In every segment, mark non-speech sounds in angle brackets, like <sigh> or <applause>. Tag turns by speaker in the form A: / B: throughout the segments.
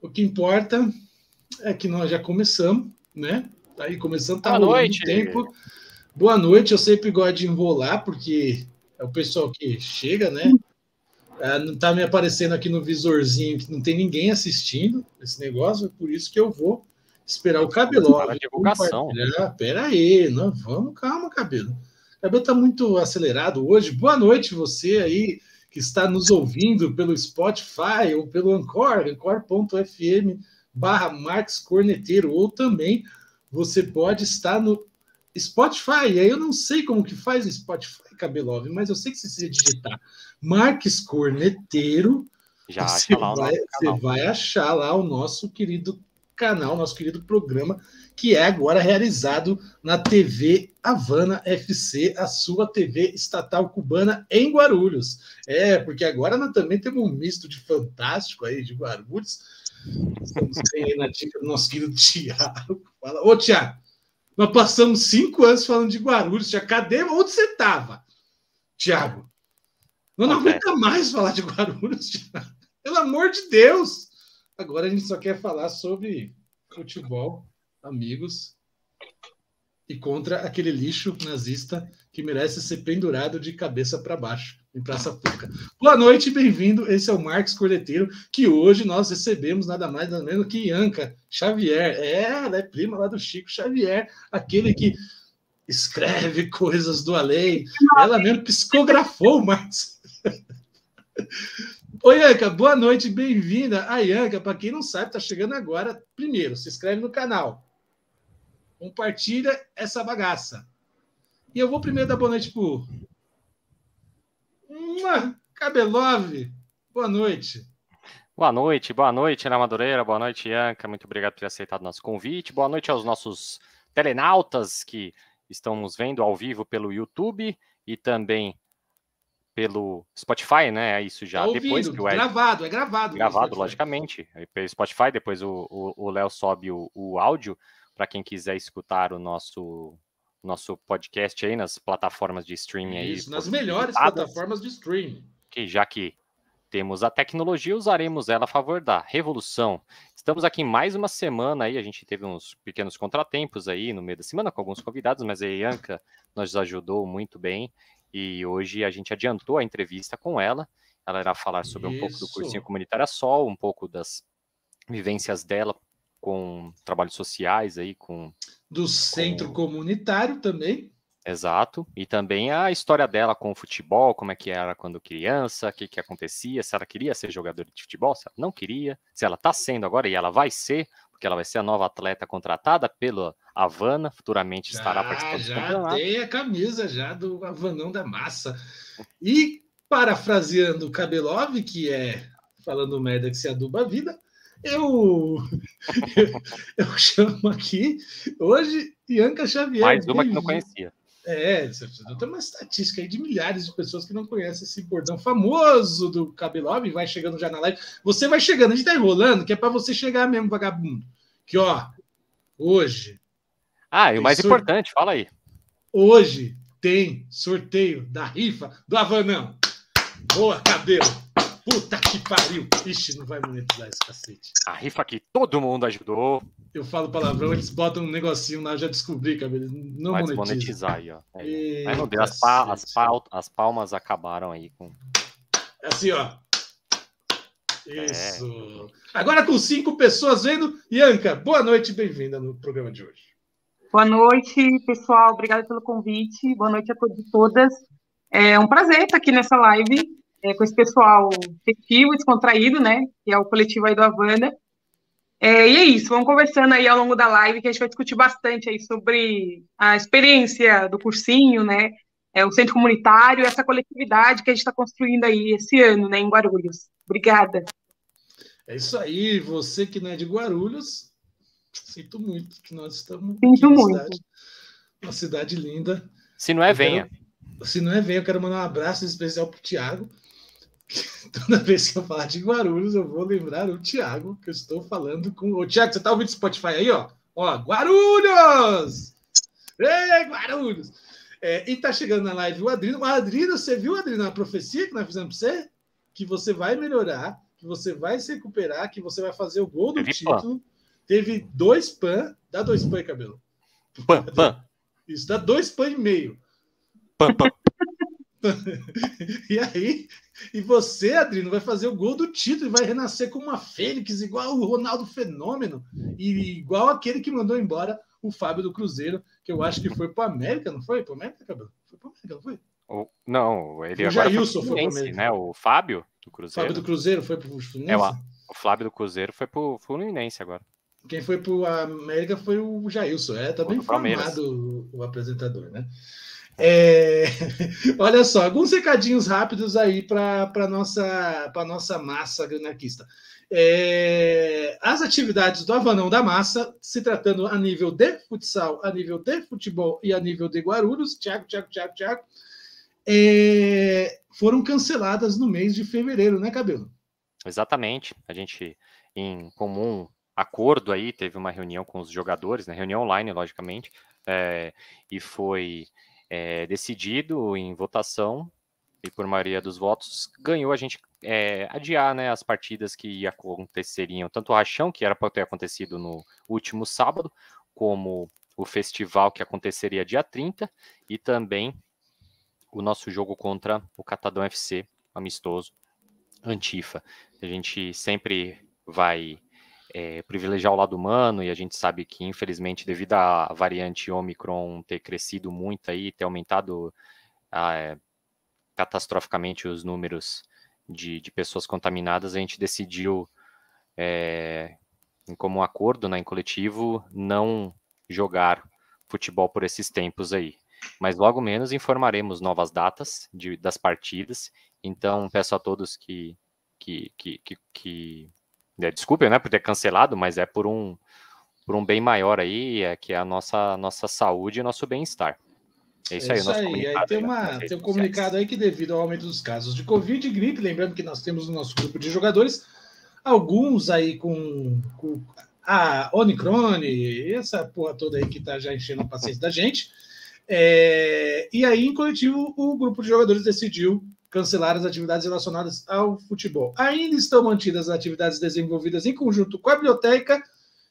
A: O que importa é que nós já começamos, né? Tá aí começando, tá
B: Boa noite.
A: tempo. Boa noite, eu sempre gosto de enrolar, porque é o pessoal que chega, né? É, não tá me aparecendo aqui no visorzinho que não tem ninguém assistindo esse negócio, é por isso que eu vou esperar o cabelo.
B: Divulgação.
A: Pera aí, não, vamos, calma, cabelo. O cabelo tá muito acelerado hoje. Boa noite, você aí que está nos ouvindo pelo Spotify ou pelo Anchor, anchor.fm barra Marcos Corneteiro, ou também você pode estar no Spotify. E aí eu não sei como que faz o Spotify, Cabelove, mas eu sei que se você digitar Marques Corneteiro,
B: Já
A: você, vai, você vai achar lá o nosso querido canal, nosso querido programa, que é agora realizado na TV Havana FC, a sua TV estatal cubana em Guarulhos. É, porque agora nós também temos um misto de fantástico aí de Guarulhos. Estamos aí na dica do nosso querido Tiago. Fala, ô Tiago, nós passamos cinco anos falando de Guarulhos. Tiago, cadê? Onde você estava? Tiago, nós não aguenta mais falar de Guarulhos, Thiago. Pelo amor de Deus! Agora a gente só quer falar sobre futebol, amigos, e contra aquele lixo nazista que merece ser pendurado de cabeça para baixo em Praça Pública. Boa noite, bem-vindo. Esse é o Marcos Cordeteiro, que hoje nós recebemos nada mais nada menos que Ianca Xavier. É, ela é prima lá do Chico Xavier, aquele que escreve coisas do além. Ela mesmo psicografou o Marcos. <laughs> Oi, Ianca, boa noite, bem-vinda. A Ianca, para quem não sabe, está chegando agora. Primeiro, se inscreve no canal. Compartilha essa bagaça. E eu vou primeiro dar boa noite pro. Cabelove, boa noite.
B: Boa noite, boa noite, Ana Madureira, boa noite, Ianca. Muito obrigado por ter aceitado nosso convite. Boa noite aos nossos telenautas que estão nos vendo ao vivo pelo YouTube e também pelo Spotify, né? Isso já
A: Tá
B: depois
A: ouvindo?
B: que o Ed
A: Gravado, é gravado.
B: gravado, logicamente, aí pelo Spotify, depois o Léo sobe o, o áudio para quem quiser escutar o nosso nosso podcast aí nas plataformas de streaming aí.
A: Isso, nas melhores plataformas de streaming.
B: que já que temos a tecnologia, usaremos ela a favor da revolução. Estamos aqui mais uma semana aí, a gente teve uns pequenos contratempos aí no meio da semana com alguns convidados, mas a Ianca nos ajudou muito bem e hoje a gente adiantou a entrevista com ela. Ela irá falar sobre um pouco do
A: Isso.
B: cursinho comunitária Sol, um pouco das vivências dela com trabalhos sociais aí, com
A: Do centro comunitário também.
B: Exato. E também a história dela com o futebol, como é que era quando criança, o que, que acontecia, se ela queria ser jogadora de futebol, se ela não queria, se ela está sendo agora e ela vai ser, porque ela vai ser a nova atleta contratada pela Havana, futuramente estará
A: Já,
B: participando do
A: já
B: campeonato.
A: tem a camisa já do Avanão da Massa. E parafraseando o Kabelov, que é falando merda que se aduba a vida, eu, eu, <laughs> eu chamo aqui hoje Ianca Xavier.
B: Mais uma que não conhecia.
A: É, você tem uma estatística aí de milhares de pessoas que não conhecem esse bordão famoso do Kabelov, vai chegando já na live. Você vai chegando, a gente tá enrolando, que é para você chegar mesmo, vagabundo. Que ó, hoje
B: Ah, e o mais importante, fala aí.
A: Hoje tem sorteio da rifa do Avanão. Boa, cabelo. Puta que pariu. Ixi, não vai monetizar esse cacete.
B: A rifa que todo mundo ajudou,
A: Eu falo palavrão, eles botam um negocinho lá, eu já descobri, cabelo. Não
B: vai
A: monetiza.
B: desmonetizar aí, ó. Aí, não deu, as, pa- as, pal- as palmas acabaram aí com.
A: Assim, ó. Isso. Agora com cinco pessoas vendo. Ianca, boa noite e bem-vinda no programa de hoje.
C: Boa noite, pessoal. Obrigada pelo convite. Boa noite a todos e todas. É um prazer estar aqui nessa live é, com esse pessoal festivo, descontraído, né? Que é o coletivo aí do Havana. É, e é isso, vamos conversando aí ao longo da live, que a gente vai discutir bastante aí sobre a experiência do cursinho, né? É, o centro comunitário, essa coletividade que a gente está construindo aí esse ano, né, em Guarulhos. Obrigada.
A: É isso aí. Você que não é de Guarulhos, sinto muito que nós estamos.
C: Sinto
A: na
C: muito.
A: cidade- Uma cidade linda.
B: Se não é,
A: Eu
B: venha.
A: Se não é, vem, eu quero mandar um abraço especial pro Thiago. <laughs> Toda vez que eu falar de Guarulhos, eu vou lembrar o Thiago, que eu estou falando com. Ô, Thiago, você tá ouvindo Spotify aí, ó? Ó, Guarulhos! Ei, Guarulhos! É, e tá chegando na live o Adrino. O Adrino, você viu, Adrino, a profecia que nós fizemos pra você? Que você vai melhorar que você vai se recuperar, que você vai fazer o gol do título. Teve dois pan, dá dois pan, cabelo.
B: Pan, pan.
A: Isso, dá dois pan e meio.
B: Pan, pan. <laughs>
A: e aí, e você, Adriano, vai fazer o gol do título e vai renascer como uma fênix, igual o Ronaldo Fenômeno, e igual aquele que mandou embora o Fábio do Cruzeiro, que eu acho que foi para América, não foi? Para América, Cabelo? Foi para América, não foi?
B: O, não, ele
A: o
B: agora
A: Jailson foi,
B: para América. né? O Fábio do Cruzeiro.
A: Fábio do Cruzeiro foi para o
B: Fluminense? É, o Flávio do Cruzeiro foi para o Fluminense agora.
A: Quem foi para o América foi o Jailson, é, tá bem formado o, o apresentador, né? É... <laughs> Olha só, alguns recadinhos rápidos aí para a nossa, nossa massa granarquista. É... As atividades do Avanão da Massa, se tratando a nível de futsal, a nível de futebol e a nível de Guarulhos, Tiago, Tiago, Tiago, Tiago, é... foram canceladas no mês de fevereiro, né, Cabelo?
B: Exatamente. A gente, em comum acordo aí, teve uma reunião com os jogadores, né, reunião online, logicamente, é... e foi é, decidido em votação e por maioria dos votos ganhou a gente é, adiar né, as partidas que aconteceriam, tanto o rachão, que era para ter acontecido no último sábado, como o festival que aconteceria dia 30, e também o nosso jogo contra o Catadão FC, amistoso, Antifa. A gente sempre vai é, privilegiar o lado humano e a gente sabe que, infelizmente, devido à variante Omicron ter crescido muito aí, ter aumentado é, catastroficamente os números de, de, pessoas contaminadas, a gente decidiu, é, em comum acordo, né, em coletivo, não jogar futebol por esses tempos aí. Mas logo menos informaremos novas datas de, das partidas. Então peço a todos que, que, que, que, que desculpe, né, por ter cancelado, mas é por um, por um bem maior aí, é que é a nossa, nossa saúde e nosso bem-estar.
A: É isso aí, é isso aí. aí tem, uma, tem um comunicado aí que, devido ao aumento dos casos de Covid e gripe, lembrando que nós temos no nosso grupo de jogadores alguns aí com, com a Omicron, essa porra toda aí que tá já enchendo a paciência da gente. É, e aí, em coletivo, o grupo de jogadores decidiu cancelar as atividades relacionadas ao futebol. Ainda estão mantidas as atividades desenvolvidas em conjunto com a biblioteca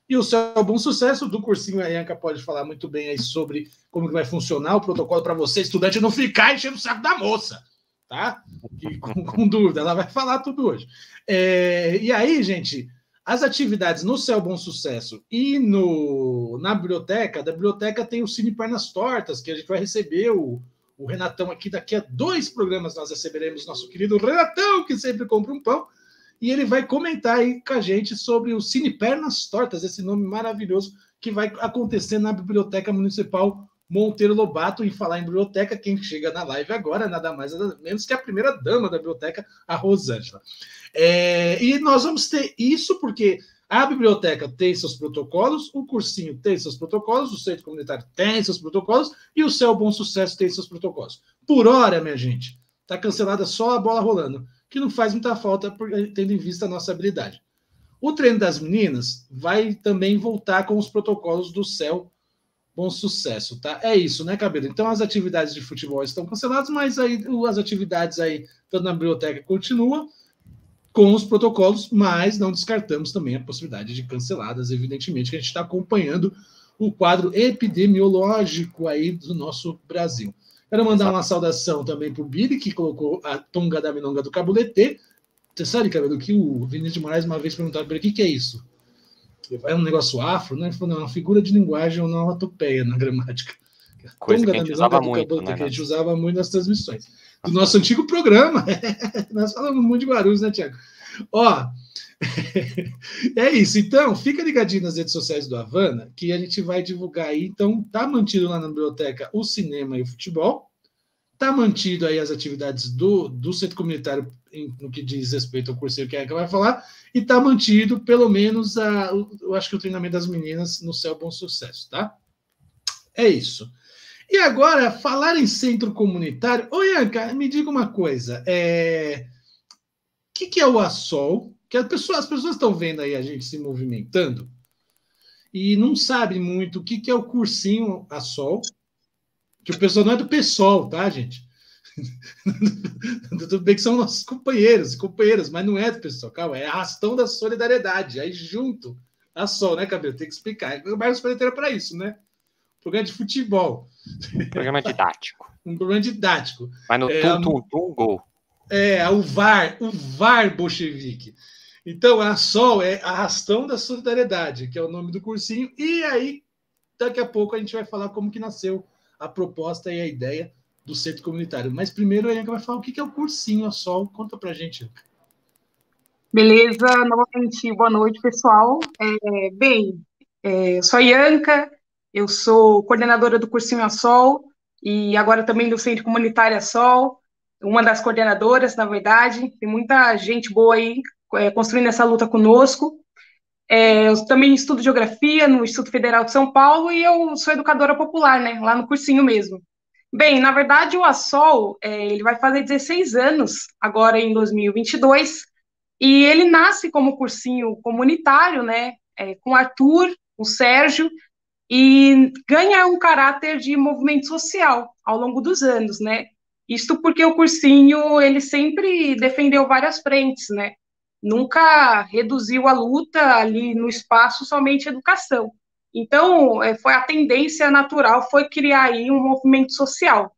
A: e o seu bom sucesso do cursinho. A Ianca pode falar muito bem aí sobre como vai funcionar o protocolo para você, estudante, não ficar enchendo o saco da moça, tá? E, com, com, dúvida, ela vai falar tudo hoje. É, e aí, gente, as atividades no Céu Bom Sucesso e no, na biblioteca, da biblioteca tem o Cine Pernas Tortas, que a gente vai receber o o Renatão aqui. Daqui a dois programas nós receberemos nosso querido Renatão, que sempre compra um pão, e ele vai comentar aí com a gente sobre o Cine Pernas Tortas, esse nome maravilhoso que vai acontecer na Biblioteca Municipal Monteiro Lobato. E falar em biblioteca, quem chega na live agora, nada mais nada menos que a primeira dama da biblioteca, a Rosângela. É, e nós vamos ter isso porque a biblioteca tem seus protocolos, o cursinho tem seus protocolos, o centro comunitário tem seus protocolos e o Céu Bom Sucesso tem seus protocolos. Por hora, minha gente, está cancelada só a bola rolando, que não faz muita falta tendo em vista a nossa habilidade. O treino das meninas vai também voltar com os protocolos do Céu Bom Sucesso, tá? É isso, né, Cabelo? Então as atividades de futebol estão canceladas, mas aí as atividades aí, tanto na biblioteca, continuam com os protocolos, mas não descartamos também a possibilidade de canceladas, evidentemente, que a gente está acompanhando o quadro epidemiológico aí do nosso Brasil. Quero mandar uma saudação também para o Billy, que colocou a tonga da milonga do Cabulete. Você sabe, cabelo, que o Vinícius de Moraes uma vez perguntaram para ele o que, é isso? É um negócio afro, né? Ele falou, não, é uma figura de linguagem ou onomatopeia na gramática.
B: Coisa tonga que a gente usava muito, né?
A: que a gente usava muito nas transmissões do nosso antigo programa. <laughs> Nós falamos muito de Guarulhos, né, Tiago? Ó, <laughs> é isso. Então, fica ligadinho nas redes sociais do Havana, que a gente vai divulgar aí. Então, tá mantido lá na biblioteca o cinema e o futebol. Tá mantido aí as atividades do, do centro comunitário em, no que diz respeito ao curseiro que a Erika vai falar. E tá mantido, pelo menos, a, eu acho que o treinamento das meninas no Céu Bom Sucesso, tá? É isso. E agora, falar em centro comunitário. Ô, Ianca, me diga uma coisa. É... O que, que é o ASOL? Que as pessoas, as pessoas estão vendo aí a gente se movimentando e não sabem muito o que, que é o cursinho ASOL. Que o pessoal não é do PSOL, tá, gente? <laughs> Tudo bem que são nossos companheiros e companheiras, mas não é, pessoal. Calma, é arrastão da solidariedade. Aí junto a Sol, né, Cabelo? Tem que explicar. O Marcos Pereira para isso, né? Programa de futebol.
B: Programa didático. <laughs>
A: um programa didático.
B: Mas no
A: É,
B: tum, tum, tum, gol.
A: É, o VAR, o VAR bolchevique. Então, a SOL é Arrastão da Solidariedade, que é o nome do cursinho. E aí, daqui a pouco, a gente vai falar como que nasceu a proposta e a ideia do centro comunitário. Mas primeiro, a Ianca vai falar o que que é o cursinho, a SOL. Conta pra gente, Ianca.
C: Beleza, novamente, boa noite, pessoal. É, bem, é, eu sou a Ianca, eu sou coordenadora do Cursinho a Sol e agora também do Centro Comunitário a Sol, uma das coordenadoras, na verdade. Tem muita gente boa aí é, construindo essa luta conosco. É, eu também estudo Geografia no Instituto Federal de São Paulo e eu sou educadora popular, né, lá no cursinho mesmo. Bem, na verdade, o ASOL, é, ele vai fazer 16 anos agora em 2022, e ele nasce como cursinho comunitário, né, é, com o Arthur, o Sérgio, e ganha um caráter de movimento social ao longo dos anos, né? Isto porque o cursinho, ele sempre defendeu várias frentes, né? Nunca reduziu a luta ali no espaço somente educação. Então, é, foi a tendência natural, foi criar aí um movimento social.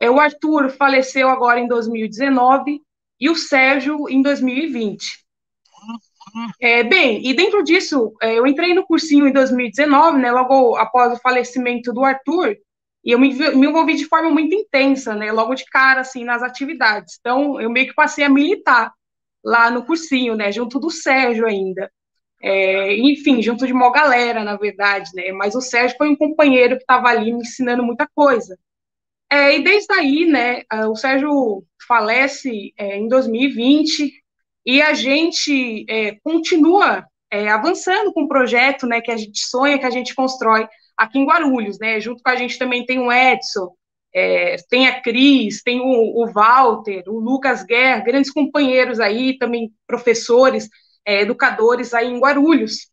C: É, o Arthur faleceu agora em 2019, e o Sérgio em 2020. É, bem, e dentro disso, é, eu entrei no cursinho em 2019, né, logo após o falecimento do Arthur, e eu me, me envolvi de forma muito intensa, né, logo de cara, assim, nas atividades. Então, eu meio que passei a militar lá no cursinho, né, junto do Sérgio ainda. É, enfim, junto de uma galera, na verdade, né, mas o Sérgio foi um companheiro que estava ali me ensinando muita coisa. É, e desde aí, né, o Sérgio falece é, em 2020 e a gente é, continua é, avançando com o projeto, né, que a gente sonha, que a gente constrói aqui em Guarulhos, né, junto com a gente também tem o Edson, é, tem a Cris, tem o, o, Walter, o Lucas Guerra, grandes companheiros aí, também professores, é, educadores aí em Guarulhos.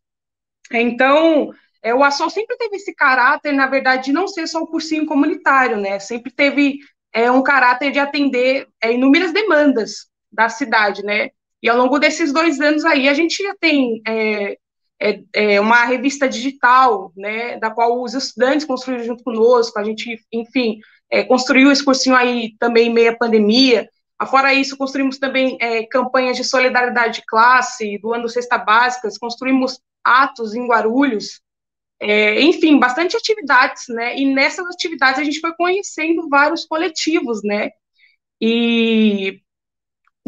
C: Então, é, o ASOL sempre teve esse caráter, na verdade, de não ser só um cursinho comunitário, né? Sempre teve é, um caráter de atender é, inúmeras demandas da cidade, né? E ao longo desses dois anos aí, a gente já tem é, é, é uma revista digital, né? Da qual os estudantes construíram junto conosco, a gente, enfim, é, construiu esse cursinho aí também meia pandemia. Fora isso, construímos também campanhas de solidariedade de classe, doando cesta básicas, construímos atos em Guarulhos, é, enfim, bastante atividades, né? E nessas atividades a gente foi conhecendo vários coletivos, né? E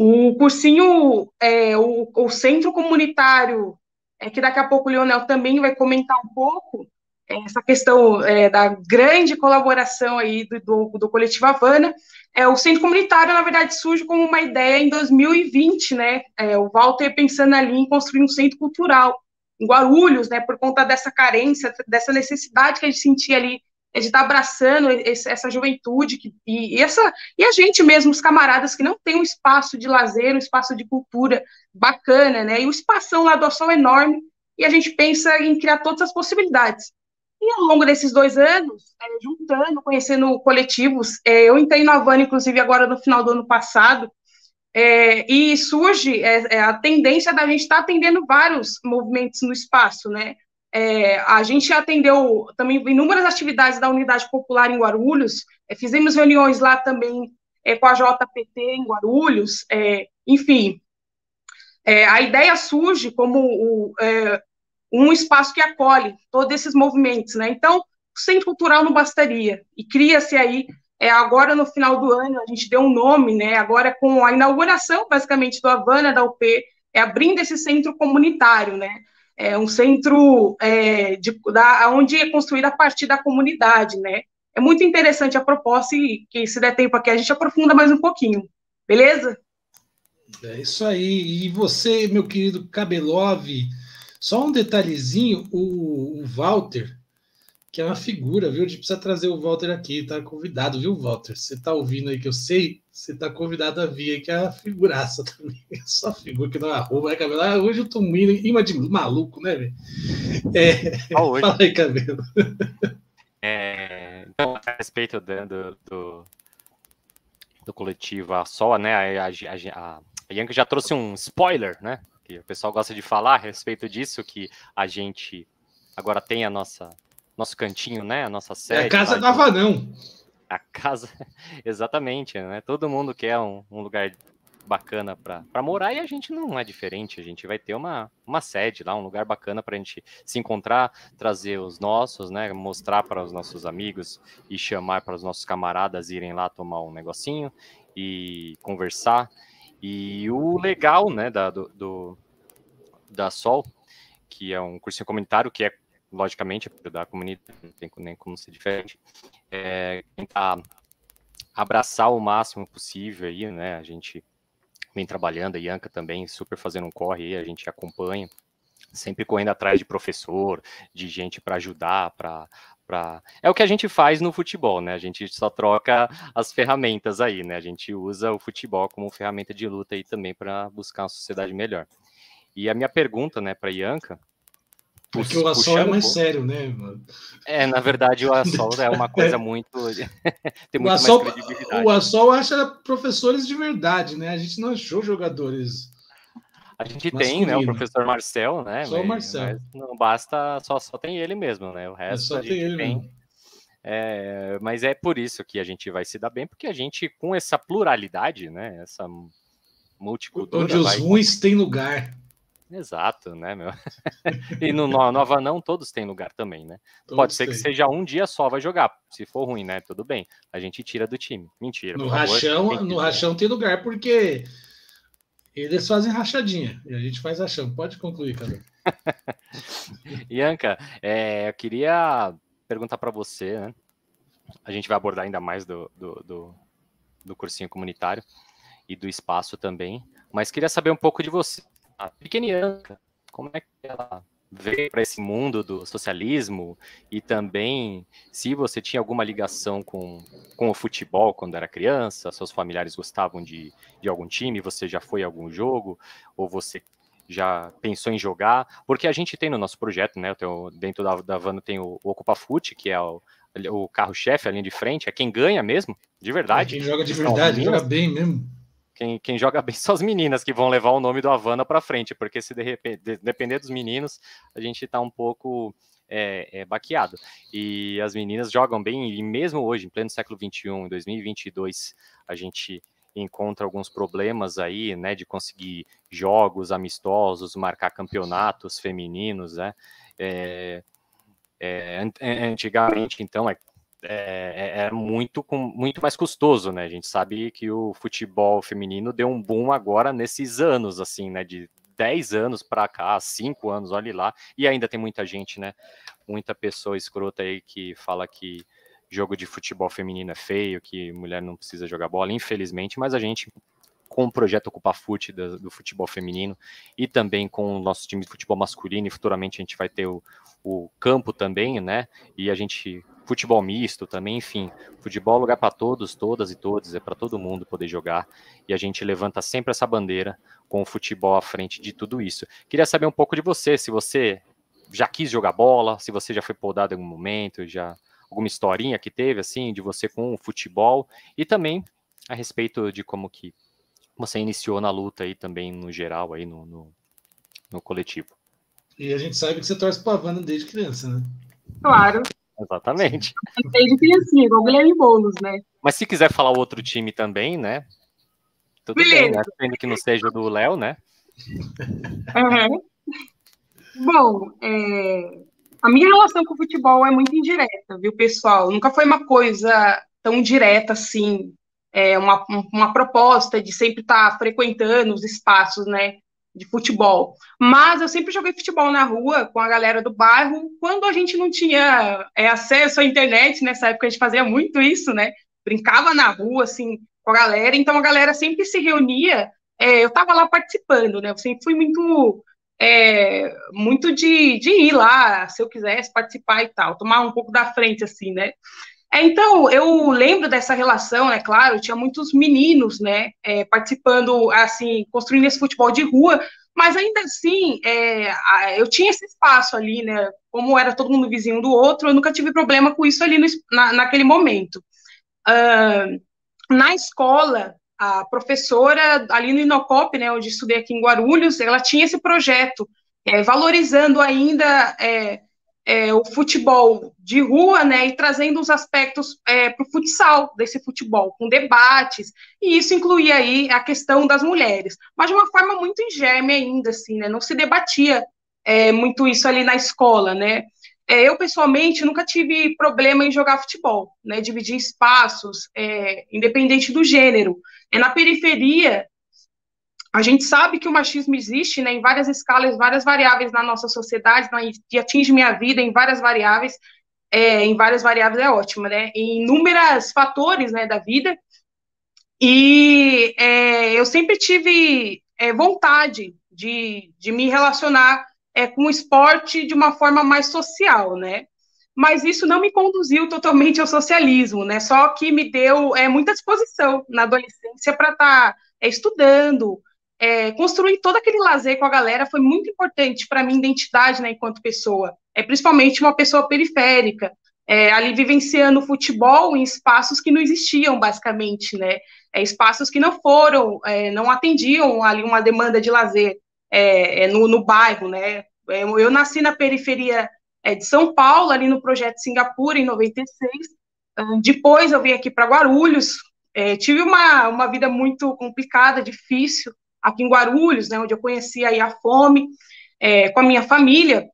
C: o cursinho, é, o, o, centro comunitário, é, que daqui a pouco o Leonel também vai comentar um pouco, é, essa questão é, da grande colaboração aí do, do, do, coletivo Havana, é, o centro comunitário, na verdade, surge como uma ideia em 2020, né? É, o Walter pensando ali em construir um centro cultural, em Guarulhos, né, por conta dessa carência, dessa necessidade que a gente sentia ali de estar abraçando esse, essa juventude que, e, e, essa e a gente mesmo, os camaradas que não tem um espaço de lazer, um espaço de cultura bacana, né, e o espação lá do Açol é enorme, e a gente pensa em criar todas as possibilidades. E ao longo desses dois anos, é, juntando, conhecendo coletivos, é, eu entrei na Havana, inclusive, agora no final do ano passado, é, e surge é, é, a tendência da gente estar tá atendendo vários movimentos no espaço, né? É, a gente atendeu também inúmeras atividades da Unidade Popular em Guarulhos, é, fizemos reuniões lá também é, com a JPT em Guarulhos, enfim. a ideia surge como o, um espaço que acolhe todos esses movimentos, né? Então, o Centro Cultural não bastaria, e cria-se aí é, agora, no final do ano, a gente deu um nome, né? Agora, com a inauguração, basicamente, do Havana, da UP, é abrindo esse centro comunitário, né? É um centro é, de, da, onde é construído a partir da comunidade, né? É muito interessante a proposta e que, se der tempo aqui, a gente aprofunda mais um pouquinho. Beleza?
A: É isso aí. E você, meu querido Cabelov, só um detalhezinho, o, o Walter, que é uma figura, viu? A gente precisa trazer o Walter aqui, tá convidado, viu, Walter? Você tá ouvindo aí que eu sei, você tá convidado a vir aí, que é a figuraça <laughs> também. É só figura que não arruma, né, cabelo? Ah, hoje eu tô indo imã de maluco, né, velho? É... <laughs> Fala aí, cabelo.
B: É... Então, a respeito do, do, do coletivo, a Sol, né? A, a, a, a Bianca já trouxe um spoiler, né? Que o pessoal gosta de falar a respeito disso, que a gente agora tem a nossa nosso cantinho, né? A nossa sede.
A: É a casa do Avanão.
B: A casa, <laughs> exatamente, né? Todo mundo quer um, um lugar bacana para morar e a gente não é diferente. A gente vai ter uma, uma sede lá, um lugar bacana para a gente se encontrar, trazer os nossos, né? Mostrar para os nossos amigos e chamar para os nossos camaradas irem lá tomar um negocinho e conversar. E o legal, né, da, do, do da Sol, que é um cursinho comunitário, que é, logicamente, da comunidade, não tem nem como ser diferente, é tentar abraçar o máximo possível aí, né, a gente vem trabalhando, a Ianca também super fazendo um corre aí, a gente acompanha, sempre correndo atrás de professor, de gente para ajudar, para Pra... É o que a gente faz no futebol, né? A gente só troca as ferramentas aí, né? A gente usa o futebol como ferramenta de luta aí também para buscar uma sociedade melhor. E a minha pergunta, né, para Ianca.
A: Porque o Assol é mais sério, né, mano?
B: É, na verdade, o Assol é uma coisa <laughs> muito. <laughs>
A: tem muito o Assol, mais credibilidade. O Assol acha professores de verdade, né? A gente não achou jogadores.
B: A gente Masculino. tem, né, o professor Marcel, né?
A: Só o Marcel.
B: não basta, só, só tem ele mesmo, né? O é resto é a gente tem. tem é, mas é por isso que a gente vai se dar bem, porque a gente, com essa pluralidade, né? Essa multicultura.
A: Onde os ruins têm lugar.
B: Exato, né, meu? <laughs> e no, no Nova não todos têm lugar também, né? Todos Pode ser têm. que seja um dia só vai jogar. Se for ruim, né? Tudo bem. A gente tira do time. Mentira.
A: No rachão, favor, no rachão tem lugar porque eles fazem rachadinha e a gente faz rachão. Pode concluir, cara. <laughs>
B: Ianca, é, eu queria perguntar para você, né? A gente vai abordar ainda mais do, do, do, do cursinho comunitário e do espaço também, mas queria saber um pouco de você a pequenianca, como é que ela veio para esse mundo do socialismo e também se você tinha alguma ligação com, com o futebol quando era criança, seus familiares gostavam de, de algum time, você já foi a algum jogo, ou você já pensou em jogar, porque a gente tem no nosso projeto, né, tenho, dentro da, da Vano tem o, o Ocupa Fute, que é o, o carro-chefe, a linha de frente, é quem ganha mesmo, de verdade.
A: É quem joga de verdade, joga bem mesmo.
B: Quem, quem joga <laughs> bem são as meninas que vão levar o nome do Havana para frente, porque se de repente, de, depender dos meninos, a gente está um pouco é, é, baqueado. E as meninas jogam bem, e mesmo hoje, em pleno século XXI, em 2022, a gente encontra alguns problemas aí, né, de conseguir jogos amistosos, marcar campeonatos femininos, né, é, é, antigamente, então, é é, é, muito, muito mais custoso, né? A gente sabe que o futebol feminino deu um boom agora nesses anos, assim, né? De 10 anos para cá, 5 anos, olhe lá, e ainda tem muita gente, né? Muita pessoa escrota aí que fala que jogo de futebol feminino é feio, que mulher não precisa jogar bola, infelizmente, mas a gente com o projeto Ocupa Fute do, do, futebol feminino e também com o nosso time de futebol masculino e futuramente a gente vai ter o, o campo também, né? E a gente futebol misto também, enfim, futebol é lugar para todos, todas e todos, é para todo mundo poder jogar e a gente levanta sempre essa bandeira com o futebol à frente de tudo isso. Queria saber um pouco de você, se você já quis jogar bola, se você já foi podado em algum momento, já alguma historinha que teve assim de você com o futebol e também a respeito de como que você iniciou na luta aí também no geral aí no, no, no coletivo.
A: E a gente sabe que você torce para a Havana desde criança, né?
C: Claro.
B: Exatamente.
C: Desde criancinha, igual Guilherme Boulos, né?
B: Mas se quiser falar outro time também, né? Tudo Beleza. bem, né? Sendo que não seja do Léo, né?
C: Uhum. Bom, é... a minha relação com o futebol é muito indireta, viu, pessoal? Nunca foi uma coisa tão direta assim, é uma, uma proposta de sempre estar frequentando os espaços, né? De futebol. Mas eu sempre joguei futebol na rua com a galera do bairro, quando a gente não tinha é, acesso à internet, nessa época a gente fazia muito isso, né? Brincava na rua, assim, com a galera, então a galera sempre se reunia, é, eu estava lá participando, né? Eu sempre fui muito. É, muito de, de ir lá, se eu quisesse participar e tal, tomar um pouco da frente, assim, né? É, então, eu lembro dessa relação, é claro, tinha muitos meninos, né, é, participando, assim, construindo esse futebol de rua, mas ainda assim, é, eu tinha esse espaço ali, né, como era todo mundo vizinho do outro, eu nunca tive problema com isso ali no, na, naquele momento. Uh, na escola, a professora ali no Inocop, né, onde estudei aqui em Guarulhos, ela tinha esse projeto, é, valorizando ainda é, é, o futebol de rua, né, e trazendo os aspectos é, para o futsal desse futebol, com debates, e isso incluía aí a questão das mulheres, mas de uma forma muito ingênua ainda, assim, né, não se debatia é, muito isso ali na escola, né, é, eu, pessoalmente, nunca tive problema em jogar futebol, né, dividir espaços, é, independente do gênero. É, na periferia, a gente sabe que o machismo existe né, em várias escalas, várias variáveis na nossa sociedade, né, que atinge minha vida em várias variáveis, é, em várias variáveis é ótimo, né, em inúmeros fatores né, da vida, e é, eu sempre tive é, vontade de, de me relacionar é, com o esporte de uma forma mais social, né? Mas isso não me conduziu totalmente ao socialismo, né? Só que me deu é, muita disposição na adolescência para estar tá, é, estudando, é, construir todo aquele lazer com a galera foi muito importante para minha identidade, né, enquanto pessoa. É principalmente uma pessoa periférica, é, ali vivenciando futebol em espaços que não existiam, basicamente, né? É, espaços que não foram, é, não atendiam ali uma demanda de lazer é, é, no, no, bairro, né? É, eu nasci na periferia de São Paulo, ali no projeto Singapura, em 96. Depois eu vim aqui para Guarulhos. Tive uma, uma vida muito complicada, difícil, aqui em Guarulhos, né, onde eu conheci aí a fome é, com a minha família.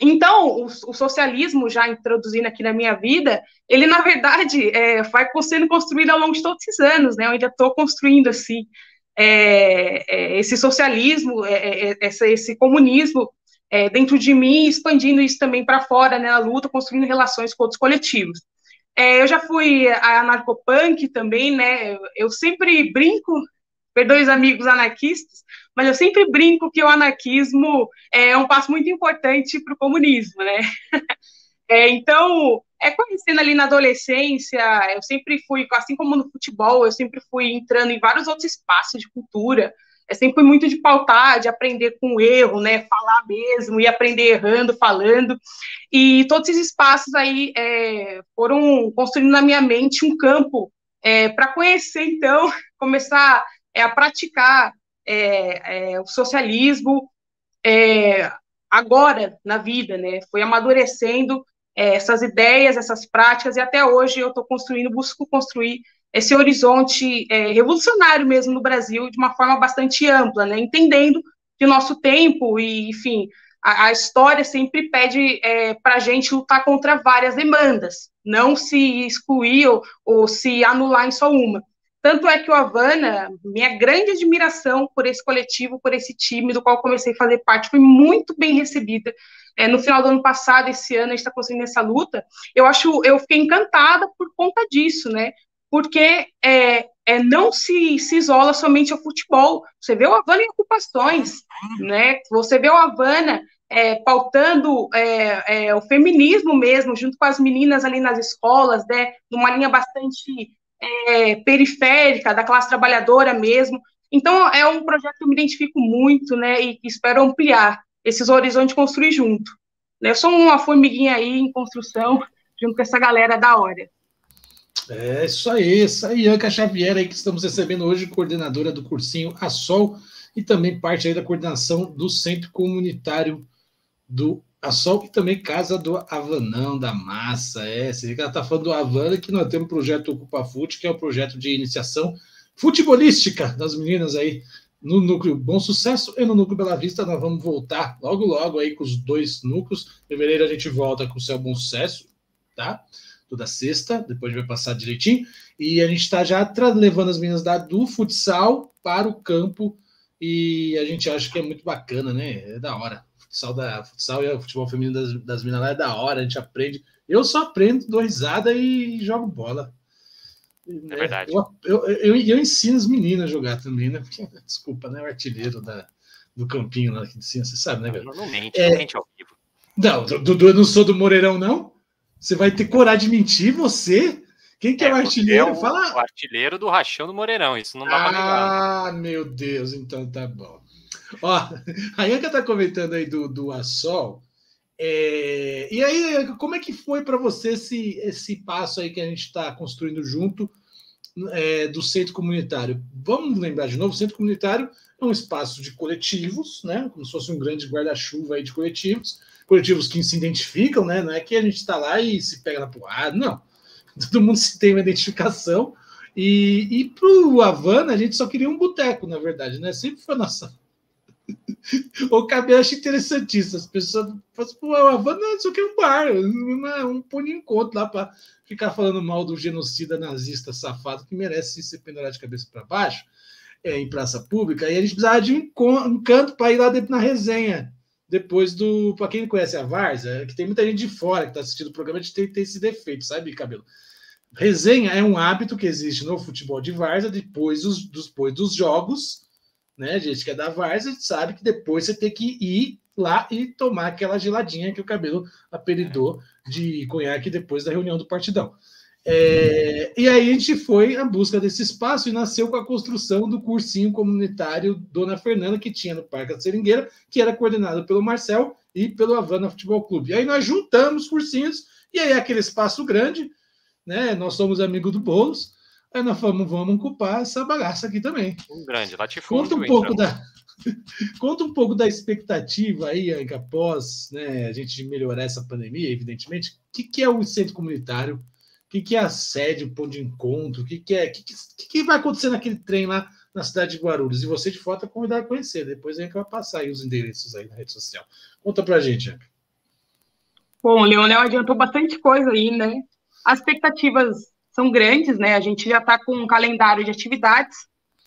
C: Então, o, o, socialismo, já introduzindo aqui na minha vida, ele, na verdade, é, vai sendo construído ao longo de todos esses anos, né? Eu ainda estou construindo, assim, é, é, esse socialismo, é, é, é, esse, comunismo dentro de mim, expandindo isso também para fora, né, na luta, construindo relações com outros coletivos. eu já fui anarcopunk também, né, eu sempre brinco, perdoe os amigos anarquistas, mas eu sempre brinco que o anarquismo é um passo muito importante para o comunismo, né? <laughs> É, então, é conhecendo ali na adolescência, eu sempre fui, assim como no futebol, eu sempre fui entrando em vários outros espaços de cultura. É sempre muito de pautar, de aprender com o erro, né? Falar mesmo e aprender errando, falando. E todos esses espaços aí é, foram construindo na minha mente um campo é, para conhecer, então, <laughs> começar é, a praticar é, é, o socialismo é, agora na vida, né? Foi amadurecendo é, essas ideias, essas práticas, e até hoje eu estou construindo, busco construir esse horizonte é, revolucionário mesmo no Brasil, de uma forma bastante ampla, né, entendendo que o nosso tempo e, enfim, a, a história sempre pede é, para a gente lutar contra várias demandas, não se excluir ou, ou se anular em só uma. Tanto é que o Havana, minha grande admiração por esse coletivo, por esse time do qual comecei a fazer parte, foi muito bem recebida é, no final do ano passado, esse ano, a gente está conseguindo essa luta, eu acho, eu fiquei encantada por conta disso, né? Porque é, é, não se, se isola somente ao futebol. Você vê o Havana em ocupações, né? Você vê o Havana é, pautando é, é, o feminismo mesmo, junto com as meninas ali nas escolas, né? Numa linha bastante é, periférica, da classe trabalhadora mesmo. Então, é um projeto que eu me identifico muito, né? E espero ampliar esses horizontes construir junto. Eu sou uma formiguinha aí em construção, junto com essa galera da hora.
A: É isso aí, essa Ianca Xavier aí que estamos recebendo hoje, coordenadora do cursinho A Sol e também parte aí da coordenação do Centro Comunitário do A e também Casa do Avanão da Massa. É, você ela está falando do Havana que nós temos o projeto Ocupa Fute, que é o projeto de iniciação futebolística das meninas aí no núcleo Bom Sucesso e no núcleo Bela Vista. Nós vamos voltar logo, logo aí com os dois núcleos. Em fevereiro a gente volta com o Céu Bom Sucesso, tá? Toda sexta, depois a gente vai passar direitinho. E a gente está já levando as meninas da, do futsal para o campo e a gente acha que é muito bacana, né? É da hora. Futsal, da, futsal e o futebol feminino das, das meninas lá é da hora, a gente aprende. Eu só aprendo, dou risada e jogo bola.
B: É né? verdade.
A: Eu, eu, eu, eu, ensino as meninas a jogar também, né? Porque, <laughs> desculpa, né? O artilheiro da, do campinho lá aqui de cima, você sabe, né, velho?
B: Não, mente, é... não mente ao vivo.
A: Não, Dudu, eu não sou do Moreirão, não. Você vai ter coragem de mentir, você? Quem que é, é o artilheiro? É o,
B: Fala. O artilheiro do rachão do Moreirão, isso não dá
A: ah, pra negar. Ah, meu Deus, então tá bom. Ó, a Anca tá comentando aí do, do Assol. É, e aí, como é que foi para você esse, esse passo aí que a gente está construindo junto é, do centro comunitário. Vamos lembrar de novo, o centro comunitário é um espaço de coletivos, né? Como se fosse um grande guarda-chuva de coletivos, coletivos que se identificam, né? Não é que a gente está lá e se pega na porrada, não. <laughs> Todo mundo tem uma identificação. E, e para o Havana, a gente só queria um boteco, na verdade, né? Sempre foi a nossa o cabelo acho interessantíssimo. As pessoas falam assim, pô, a Havana isso aqui é um bar, uma, um ponto de encontro lá para ficar falando mal do genocida nazista safado que merece ser pendurado de cabeça para baixo é, em praça pública. E a gente precisava de um, um canto para ir lá na resenha. Depois do. Para quem conhece a Varsa, que tem muita gente de fora que está assistindo o programa, a gente tem, tem esse defeito, sabe, cabelo? Resenha é um hábito que existe no futebol de Varsa depois dos, depois dos jogos né? gente que é da Varsa sabe que depois você tem que ir lá e tomar aquela geladinha que o cabelo apelidou de conhaque depois da reunião do partidão. É, e aí a gente foi à busca desse espaço e nasceu com a construção do cursinho comunitário Dona Fernanda, que tinha no Parque da Seringueira, que era coordenado pelo Marcel e pelo Havana Futebol Clube. E aí nós juntamos cursinhos, e aí aquele espaço grande, né? Nós somos amigos do Boulos, Aí nós falamos, vamos ocupar essa bagaça aqui também.
B: Um grande latifúndio.
A: Conta um pouco então. da, <laughs> conta um pouco da expectativa aí, após né, a gente melhorar essa pandemia, evidentemente. O que, que é o centro comunitário? O que, que é a sede, o ponto de encontro? O que, que é? O que, que, que, vai acontecer naquele trem lá na cidade de Guarulhos? E você de foto é convidado a conhecer. Depois a gente vai passar aí os endereços aí na rede social. Conta pra gente, Anca.
C: Bom, o Leonel adiantou bastante coisa aí, né? As expectativas são grandes, né? A gente já está com um calendário de atividades.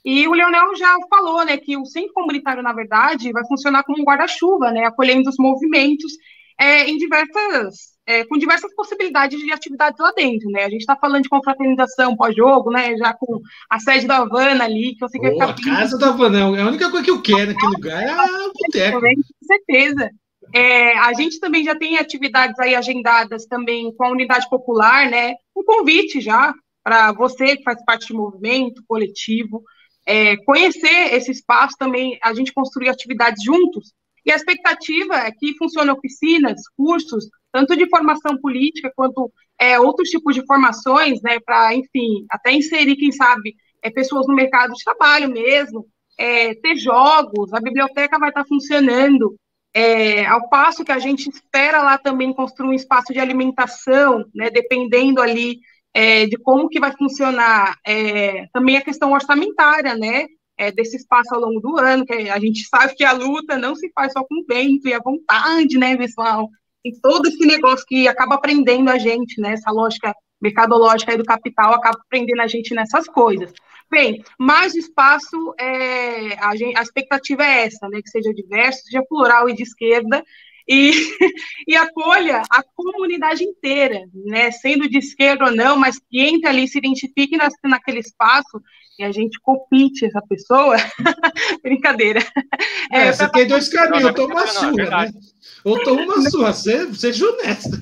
C: E o Leonel já falou, né, que o centro comunitário, na verdade, vai funcionar como um guarda-chuva, né, acolhendo os movimentos é, em diversas, é, com diversas possibilidades de atividades lá dentro, né? A gente está falando de confraternização pós-jogo, né? Já com a sede da Havana ali, que eu sei que
A: oh, vai ficar. A casa da Havana, é a única coisa que eu quero naquele lugar é a <laughs> boteca.
C: Com certeza. É, a gente também já tem atividades aí agendadas também com a unidade popular, né? Um convite já para você que faz parte do movimento coletivo, é, conhecer esse espaço também, a gente construir atividades juntos. E a expectativa é que funcionem oficinas, cursos, tanto de formação política quanto é, outros tipos de formações, né? Para, enfim, até inserir, quem sabe, é, pessoas no mercado de trabalho mesmo, é, ter jogos, a biblioteca vai estar funcionando. É, ao passo que a gente espera lá também construir um espaço de alimentação, né, dependendo ali é, de como que vai funcionar é, também a questão orçamentária, né, é, desse espaço ao longo do ano, que a gente sabe que a luta não se faz só com o vento e a vontade, né, pessoal, tem todo esse negócio que acaba aprendendo a gente, né, essa lógica mercadológica do capital acaba prendendo a gente nessas coisas. Bem, mais espaço, é, a, gente, a expectativa é essa, né, que seja diverso, seja plural e de esquerda, e, <laughs> e acolha a comunidade inteira, né, sendo de esquerda ou não, mas que entre ali, se identifique nas, naquele espaço e a gente compite essa pessoa. <laughs> Brincadeira.
A: É, é, você tem dois caminhos, eu tomo uma sua, é né? Eu tomo uma sua, seja honesto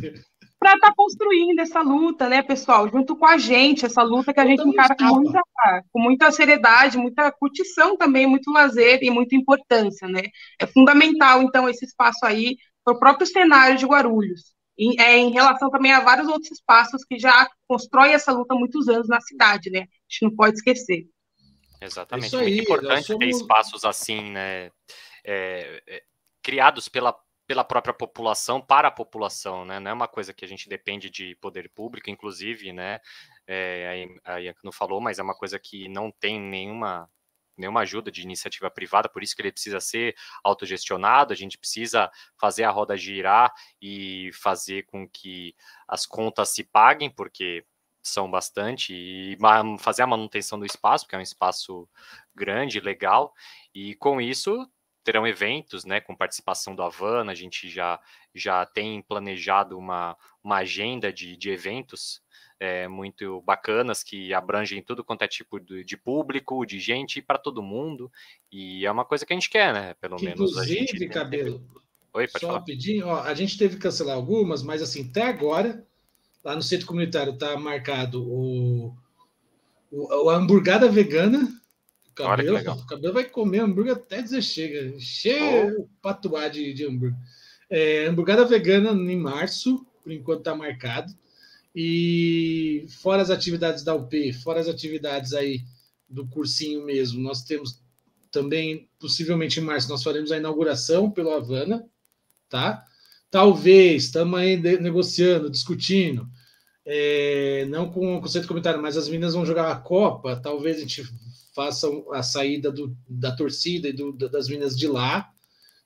C: para estar tá construindo essa luta, né, pessoal, junto com a gente, essa luta que a gente encara com muita, com muita seriedade, muita curtição também, muito lazer e muita importância, né? É fundamental, então, esse espaço aí para o próprio cenário de Guarulhos, em, é, em relação também a vários outros espaços que já constroem essa luta há muitos anos na cidade, né? A gente não pode esquecer.
B: Exatamente, aí, muito importante somos... ter espaços assim, né? É, é, criados pela pela própria população para a população, né? Não é uma coisa que a gente depende de poder público, inclusive, né? É, a Ianca não falou, mas é uma coisa que não tem nenhuma nenhuma ajuda de iniciativa privada, por isso que ele precisa ser autogestionado, a gente precisa fazer a roda girar e fazer com que as contas se paguem, porque são bastante, e fazer a manutenção do espaço, porque é um espaço grande, legal, e com isso terão eventos, né, com participação do Havana, a gente já, já tem planejado uma, uma agenda de, de eventos é, muito bacanas que abrangem tudo quanto é tipo de, de público, de gente para todo mundo, e é uma coisa que a gente quer, né, pelo
A: que,
B: menos.
A: Inclusive,
B: a gente,
A: Cabelo, Oi, pode só falar. rapidinho, ó, a gente teve que cancelar algumas, mas assim, até agora, lá no centro comunitário está marcado o, o, o a hamburgada vegana, cabelo, o cabelo vai comer hambúrguer até dizer chega. Cheio oh. patuá de, de hambúrguer. É, hamburgada vegana em março, por enquanto está marcado. E fora as atividades da UP, fora as atividades aí do cursinho mesmo, nós temos também, possivelmente em março, nós faremos a inauguração pelo Havana, tá? Talvez, estamos aí negociando, discutindo, é, não com o centro comentário, mas as meninas vão jogar a Copa, talvez a gente faça a saída do, da torcida e do, das meninas de lá.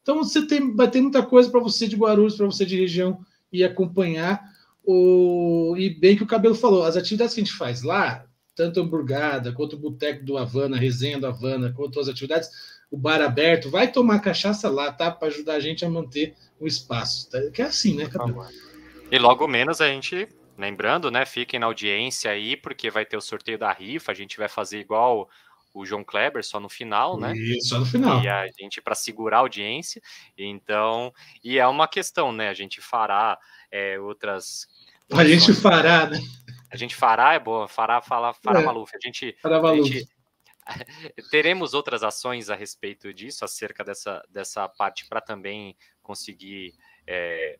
A: Então você tem, vai ter muita coisa para você de Guarulhos, para você de região e acompanhar. O, e bem que o Cabelo falou, as atividades que a gente faz lá, tanto a hamburgada, quanto o boteco do Havana, resenha do Havana, quanto as atividades, o bar aberto, vai tomar cachaça lá, tá? Para ajudar a gente a manter o espaço. Tá? Que é assim, né, Cabelo?
B: E logo menos a gente, lembrando, né? Fiquem na audiência aí, porque vai ter o sorteio da rifa, a gente vai fazer igual o João Kleber só no final, né?
A: Isso, só no final.
B: E a gente para segurar a audiência. Então, e é uma questão, né? A gente fará é, outras.
A: A gente fará, né?
B: A gente fará, é boa, fará, fala, fará é. Maluf. A gente, a gente <laughs> teremos outras ações a respeito disso, acerca dessa, dessa parte para também conseguir é,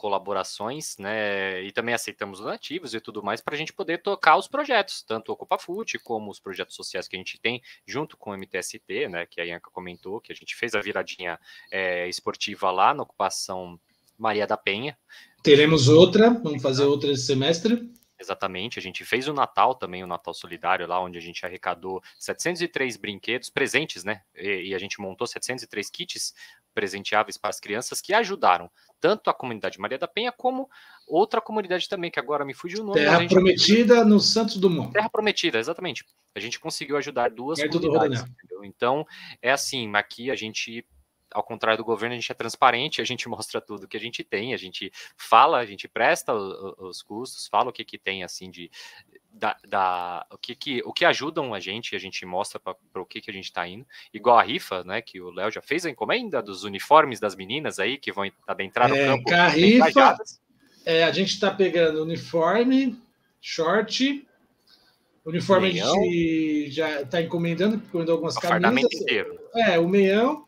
B: colaborações, né? E também aceitamos donativos e tudo mais para a gente poder tocar os projetos, tanto o Ocupa Fute como os projetos sociais que a gente tem junto com o MTST, né? Que a Ianca comentou, que a gente fez a viradinha é, esportiva lá na ocupação Maria da Penha.
A: Teremos outra, vamos fazer outra esse semestre.
B: Exatamente, a gente fez o Natal também, o Natal Solidário, lá onde a gente arrecadou 703 brinquedos presentes, né? E, e, a gente montou 703 kits presenteáveis para as crianças que ajudaram tanto a comunidade Maria da Penha como outra comunidade também, que agora me fugiu o nome.
A: Terra Prometida no Santos Dumont.
B: Terra Prometida, exatamente. A gente conseguiu ajudar duas Perto comunidades. Então, é assim, aqui a gente ao contrário do governo, a gente é transparente, a gente <laughs> mostra tudo que a gente tem, a gente fala, a gente presta os, os custos, fala o que, que tem assim de da, da, o que, que o que ajudam a gente, a gente mostra para o que, que a gente está indo. Igual a rifa, né? Que o Léo já fez a encomenda dos uniformes das meninas aí que vão adentrar no é, campo.
A: A rifa, é, a gente está pegando uniforme, short, uniforme meião. a gente já está encomendando, encomendou algumas camisas. inteiro. É, o meião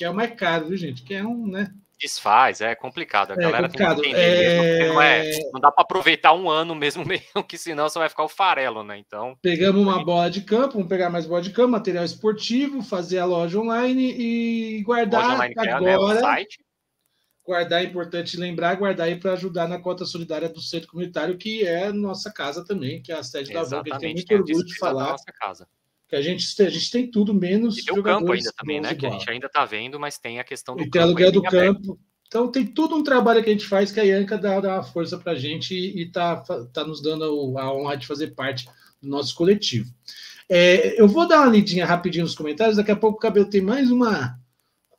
A: que é o mais caro, viu, gente? Que é um, né?
B: Desfaz, é complicado. A
A: é
B: galera
A: complicado.
B: tem que entender é... mesmo, não, é, não dá para aproveitar um ano mesmo, <laughs> mesmo, que senão você vai ficar o farelo, né? Então.
A: Pegamos uma bola de campo, vamos pegar mais bola de campo, material esportivo, fazer a loja online e guardar online, agora. É, né. Guardar é importante lembrar, guardar aí para ajudar na cota solidária do centro comunitário, que é nossa casa também, que é a sede da Vogue. Tem muito orgulho de falar. Nossa casa que a gente, a gente tem tudo menos.
B: E tem o campo ainda também, né? Que a gente ainda está vendo, mas tem a questão do
A: e tem aluguel do campo. Então tem tudo um trabalho que a gente faz que a Ianca dá, dá uma força para a gente e está tá nos dando a honra de fazer parte do nosso coletivo. É, eu vou dar uma lidinha rapidinho nos comentários, daqui a pouco o Cabelo tem mais uma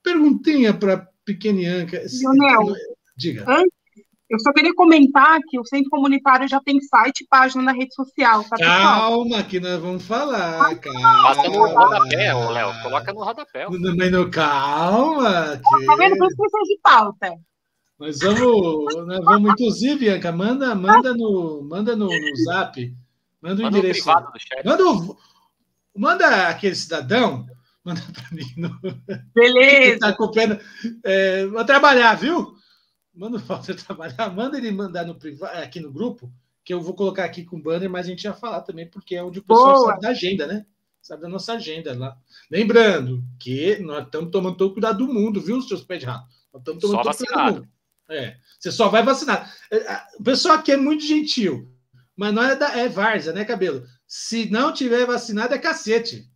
A: perguntinha para pequena Ianca.
C: Leonel, Diga. Antes eu só queria comentar que o Centro Comunitário já tem site e página na rede social, tá,
A: Calma, que nós vamos falar, calma.
B: Passa no rodapé, ô Léo, coloca no rodapé.
A: Mas no, calma.
C: Que... Tá vendo? Por isso de pauta.
A: Nós vamos, nós vamos, inclusive, Bianca, manda, manda, no, manda no, no zap, manda o manda endereço. privado do chat. Manda, manda aquele cidadão, manda para mim. <laughs> No,
C: Beleza.
A: tá acompanhando. É, vou trabalhar, viu? Manda o Walter <laughs> trabalhar, manda ele mandar no privado, aqui no grupo, que eu vou colocar aqui com banner, mas a gente ia falar também, porque é onde o pessoal Boa. sabe da agenda, né? Sabe da nossa agenda lá. Lembrando que nós estamos tomando todo cuidado do mundo, viu, seus pés de rato? Nós estamos tomando
B: só todo cuidado do mundo.
A: É, você só vai vacinar. É, o pessoal aqui é muito gentil, mas não é, da, é várzea, né, cabelo? Se não tiver vacinado, é cacete.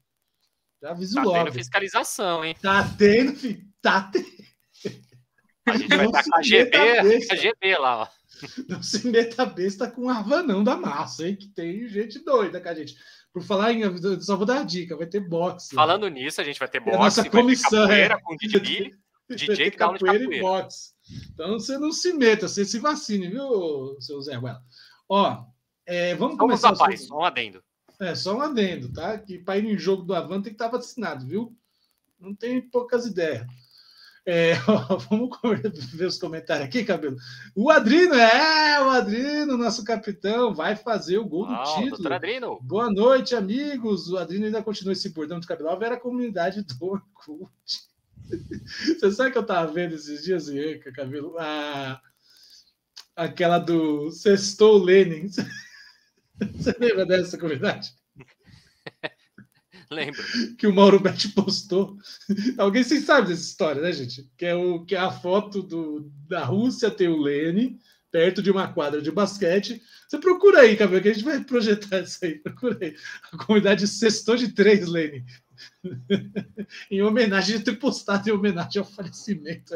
A: Já aviso
B: tá
A: logo. Tá
B: tendo fiscalização, hein?
A: Tá tendo, tá tendo.
B: A <laughs> gente vai estar com a GB, a GB lá, ó.
A: Não se meta besta com o Arvanão da massa, hein? Que tem gente doida com a gente. Por falar em. Só vou dar a dica: vai ter boxe.
B: Falando nisso, a gente vai ter boxe. É
A: nossa comissão.
B: Vai ter é. com DJ. DJ <laughs> que capoeira, capoeira
A: e boxe. Então você não se meta, você se vacine, viu, seu Zé Ruela? Ó, é, vamos, vamos começar.
B: Rapaz, só um adendo.
A: É, só um adendo, tá? Que para ir em jogo do Avan tem que estar vacinado, viu? Não tem poucas ideias. É, <laughs> vamos ver os comentários aqui, Cabelo. O Adrino, é, o Adrino, nosso capitão, vai fazer o gol do oh, título.
B: Adrino.
A: Boa noite, amigos. O Adrino ainda continua esse bordão de cabelo. Era a comunidade do Orkut. <laughs> Você sabe que eu estava vendo esses dias, Ianca, Cabelo? Ah, aquela do Sextou Lenin. <laughs> Você lembra dessa comunidade? <laughs>
B: Lembro.
A: Que o Mauro Betti postou. Alguém vocês sabem dessa história, né, gente? Que é, o, que é a foto do, da Rússia tem o Lenin perto de uma quadra de basquete. Você procura aí, Cabelo, que a gente vai projetar isso aí. Procura aí. A comunidade Sextou de Três, Lenin. <laughs> em homenagem, ter postado em homenagem ao falecimento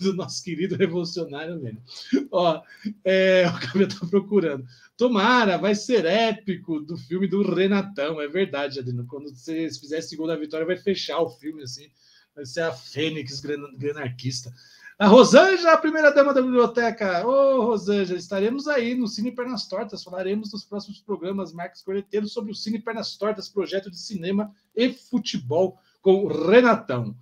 A: do nosso querido revolucionário Lenin. Ó, é, o Cabelo está procurando. Tomara, vai ser épico do filme do Renatão, é verdade, Adino. Quando você fizer a segunda vitória, vai fechar o filme assim, vai ser a Fênix granarquista. A Rosângela, a primeira dama da biblioteca. Ô, oh, Rosângela, estaremos aí no Cine Pernas Tortas. Falaremos nos próximos programas Marcos Correteiro sobre o Cine Pernas Tortas, projeto de cinema e futebol com o Renatão.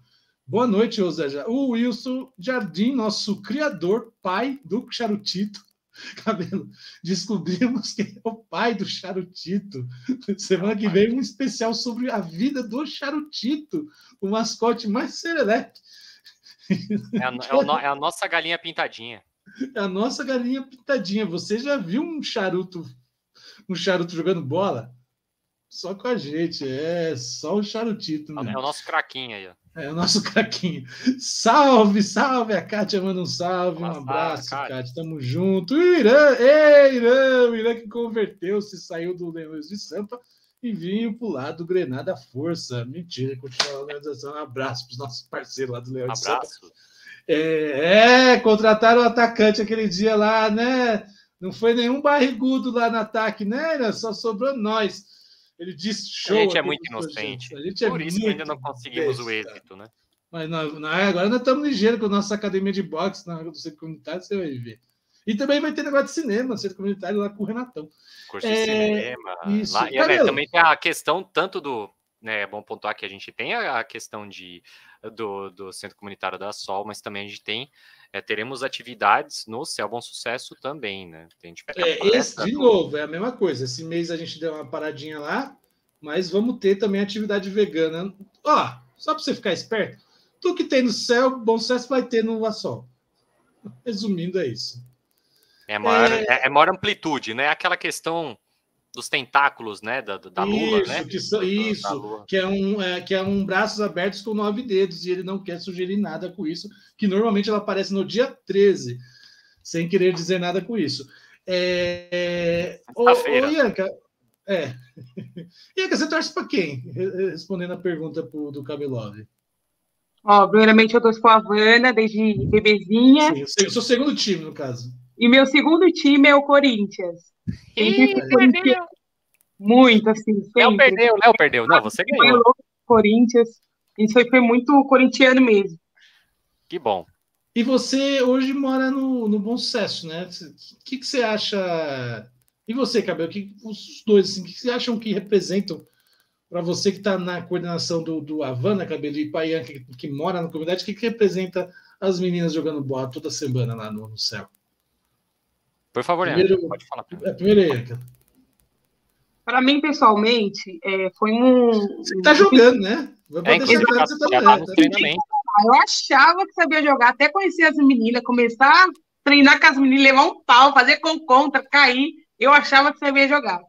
A: Boa noite, Rosângela. O Wilson Jardim, nosso criador, pai do Charutito, <laughs> Cabelo, descobrimos que é o pai do Charutito. Semana que vem, um especial sobre a vida do Charutito, o mascote mais serelepe.
B: É a, é, o, é a nossa galinha pintadinha.
A: É a nossa galinha pintadinha. Você já viu um charuto, um charuto jogando bola? Só com a gente, é só o charutito.
B: Né? É o nosso craquinho aí, ó.
A: É o nosso <laughs> craquinho. Salve, salve! A Kátia manda um salve, um abraço, Kátia. Tamo junto. Irã, ei, Irã, o Irã que converteu-se, saiu do Leões de Sampa e vinha pro lado do Grenada Força. Mentira, continua a organização. Um abraço para os nossos parceiros lá do um de Sampa. É, é, contrataram o atacante aquele dia lá, né? Não foi nenhum barrigudo lá no ataque, né? Só sobrou nós. Ele disse show.
B: A gente é muito inocente. A gente é Por isso que ainda não conseguimos besta. o êxito, né?
A: Mas não, não, agora nós estamos ligeiros com a nossa academia de boxe na do centro comunitário, você vai ver. E também vai ter negócio de cinema, centro comunitário lá com o Renatão.
B: Curso é, de cinema. Isso. Lá, e, né, também tem a questão tanto do. Né, é bom pontuar que a gente tem a, questão de, do, do centro comunitário da Sol, mas também a gente tem é, teremos atividades no Céu Bom Sucesso também, né?
A: A gente é, esse, de novo, é a mesma coisa. Esse mês a gente deu uma paradinha lá, mas vamos ter também atividade vegana. Ó, só para você ficar esperto, tudo que tem no Céu Bom Sucesso vai ter no Vassol. Resumindo, é isso.
B: É maior, é... é, é maior amplitude, né? Aquela questão dos tentáculos, né, da, da lua,
A: isso,
B: né?
A: Que são, isso, que é um é, que é um braços abertos com nove dedos e ele não quer sugerir nada com isso, que normalmente ela aparece no dia 13, sem querer dizer nada com isso. É, ô, ô, Ianca, é. <laughs> Ianca, você torce para quem? Respondendo a pergunta pro, do Cabelov.
C: Ó, primeiramente eu torço para a Havana desde bebezinha.
A: Sim, eu sou o segundo time, no caso.
C: E meu segundo time é o Corinthians.
B: Ih, perdeu.
C: Muito, assim.
B: Léo perdeu, Léo perdeu. Não, você ganhou.
C: Corinthians. Isso foi, foi muito corintiano mesmo.
B: Que bom.
A: E você hoje mora no, no Bom Sucesso, né? O que, que você acha? E você, Cabelo? Que, os dois, assim, o que você acham que representam para você que está na coordenação do, do Havana, Cabelo, e Paian, que, que mora na comunidade, o que, que representa as meninas jogando bola toda semana lá no, no céu?
B: Por favor, primeiro, pode falar. É,
A: primeiro,
C: Para mim, pessoalmente, é, foi um.
A: Você está jogando, né?
B: É, você tá, já tá no treinamento.
C: Eu achava que sabia jogar, até conhecer as meninas, começar a treinar com as meninas, levar um pau, fazer com contra, cair. Eu achava que sabia jogar.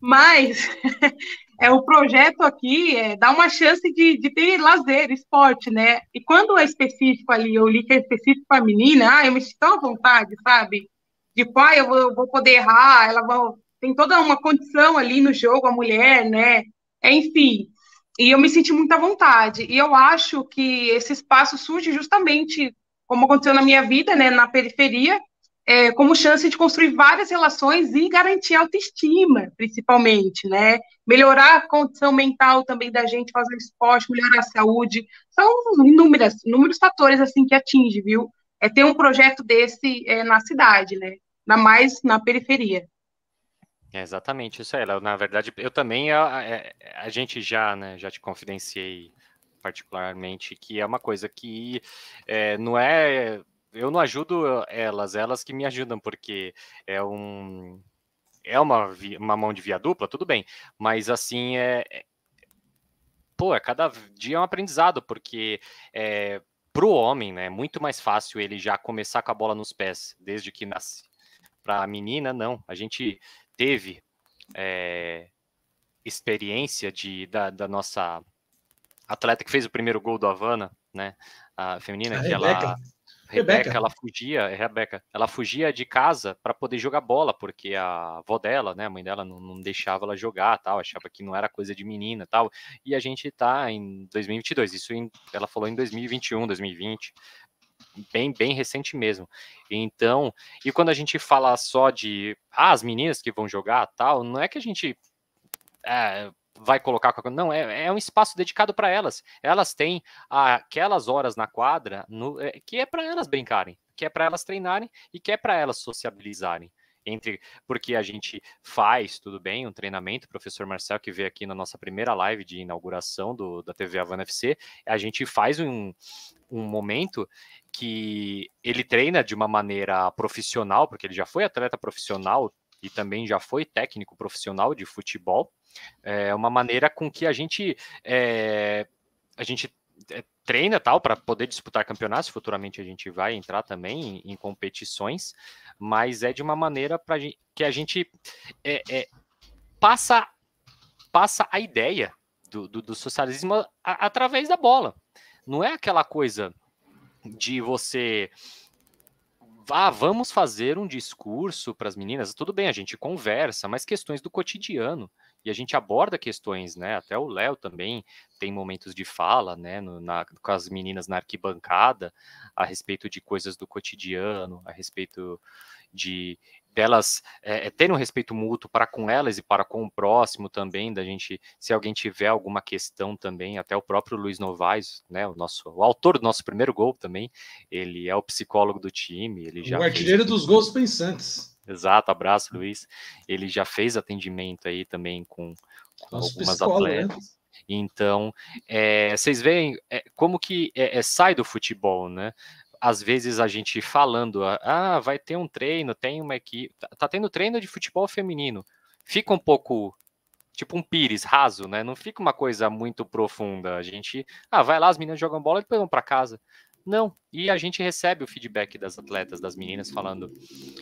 C: Mas <laughs> é o projeto aqui é dar uma chance de, de ter lazer, esporte, né? E quando é específico ali, eu li que é específico para a menina, ah, eu me sinto tão à vontade, sabe? De pai, eu vou, eu vou poder errar, ela vai, tem toda uma condição ali no jogo, a mulher, né? Enfim, e eu me senti muito à vontade. E eu acho que esse espaço surge justamente, como aconteceu na minha vida, né, na periferia, é, como chance de construir várias relações e garantir autoestima, principalmente, né? Melhorar a condição mental também da gente fazer esporte, melhorar a saúde. São inúmeros fatores assim que atinge, viu? É ter um projeto desse é, na cidade, né? Ainda mais na periferia.
B: É exatamente isso aí, Na verdade, eu também, a, a, a, gente já, né, já te confidenciei particularmente que é uma coisa que é, não é. Eu não ajudo elas, elas que me ajudam, porque é um. É uma, uma mão de via dupla, tudo bem, mas assim, é, é pô, é cada dia é um aprendizado, porque é, para o homem, né, é muito mais fácil ele já começar com a bola nos pés desde que nasce. Para a menina, não. A gente teve é, experiência de, da, da, nossa atleta que fez o primeiro gol do Havana, né, a feminina, a que Rebeca. ela Rebeca, ela fugia, é Rebeca, ela fugia de casa para poder jogar bola, porque a avó dela, né, a mãe dela não, não, deixava ela jogar, tal, achava que não era coisa de menina, tal. E a gente tá em 2022, isso em, ela falou em 2021, 2020, bem bem recente mesmo. Então, e quando a gente fala só de ah, as meninas que vão jogar, tal, não é que a gente é, vai colocar. Não, é, é um espaço dedicado para elas. Elas têm aquelas horas na quadra no, é, que é para elas brincarem, que é para elas treinarem e que é para elas sociabilizarem. Entre, porque a gente faz, tudo bem, um treinamento, o professor Marcel, que veio aqui na nossa primeira live de inauguração do, da TV Havana FC, a gente faz um, um momento que ele treina de uma maneira profissional, porque ele já foi atleta profissional e também já foi técnico profissional de futebol, é uma maneira com que a gente é, a gente é, treina tal para poder disputar campeonatos. Futuramente a gente vai entrar também em, em competições, mas é de uma maneira para que a gente é, é, passa passa a ideia do, do, do socialismo a, através da bola. Não é aquela coisa de você ah, vamos fazer um discurso para as meninas. Tudo bem, a gente conversa, mas questões do cotidiano. E a gente aborda questões, né? Até o Léo também tem momentos de fala, né? No, na, com as meninas na arquibancada, a respeito de coisas do cotidiano, a respeito de delas é, terem um respeito mútuo para com elas e para com o próximo também, da gente, se alguém tiver alguma questão também, até o próprio Luiz Novaes, né, o nosso, o autor do nosso primeiro gol também, ele é o psicólogo do time, ele já
A: o artilheiro fez... dos gols pensantes.
B: Exato, abraço Luiz. Ele já fez atendimento aí também com, com algumas né? atletas. Né? Então, é, vocês veem é, como que é, sai do futebol, né? Às vezes a gente falando, ah, vai ter um treino, tem uma equipe, tá, tá tendo treino de futebol feminino. Fica um pouco tipo um pires raso, né? Não fica uma coisa muito profunda. A gente, ah, vai lá, as meninas jogam bola e depois vão para casa. Não. E a gente recebe o feedback das atletas, das meninas falando,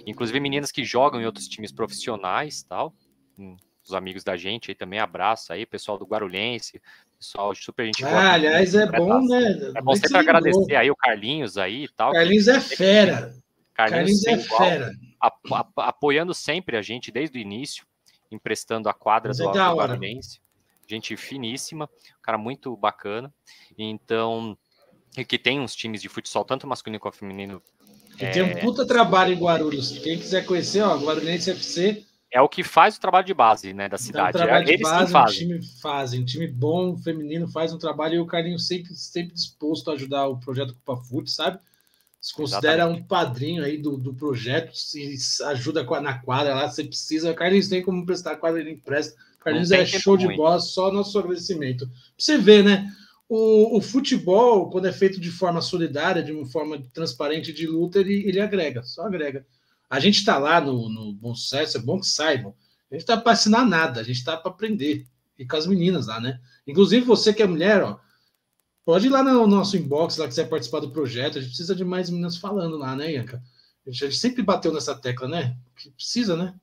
B: inclusive meninas que jogam em outros times profissionais, tal. Hum, os amigos da gente aí também abraço aí, pessoal do Guarulhense, pessoal super gente
A: boa. Ah, aliás, é bom, né?
B: É bom sempre agradecer aí o Carlinhos aí e tal.
A: Carlinhos é fera.
B: Carlinhos, Carlinhos é igual, fera. apoiando sempre a gente desde o início, emprestando a quadra do é Guarulhense. Gente finíssima, cara muito bacana. Então, e que tem uns times de futsal, tanto masculino quanto feminino.
A: Que é... tem um é, puta trabalho em Guarulhos. Quem quiser conhecer, ó, Guarulhense FC
B: é o que faz o trabalho de base, né, da cidade.
A: Então, trabalho é, de base, um time fazem, um time bom, feminino, faz um trabalho e o Carlinhos sempre, sempre disposto a ajudar o projeto Copa Fute, sabe? Se considera Exatamente. um padrinho aí do, do projeto, se ajuda na quadra lá, você precisa. Carlinhos tem como prestar quadra, ele empresta. Carlinhos é show de bola, só nosso agradecimento. Pra você ver, né? O, o, futebol, quando é feito de forma solidária, de uma forma transparente de luta, ele, ele agrega, só agrega. A gente está lá no, no Bom Sucesso, é bom que saibam. A gente está para assinar nada, a gente está para aprender. E com as meninas lá, né? Inclusive, você que é mulher, ó, pode ir lá no nosso inbox, lá que você participar do projeto. A gente precisa de mais meninas falando lá, né, Ianca? A gente, a gente sempre bateu nessa tecla, né? Que precisa, né?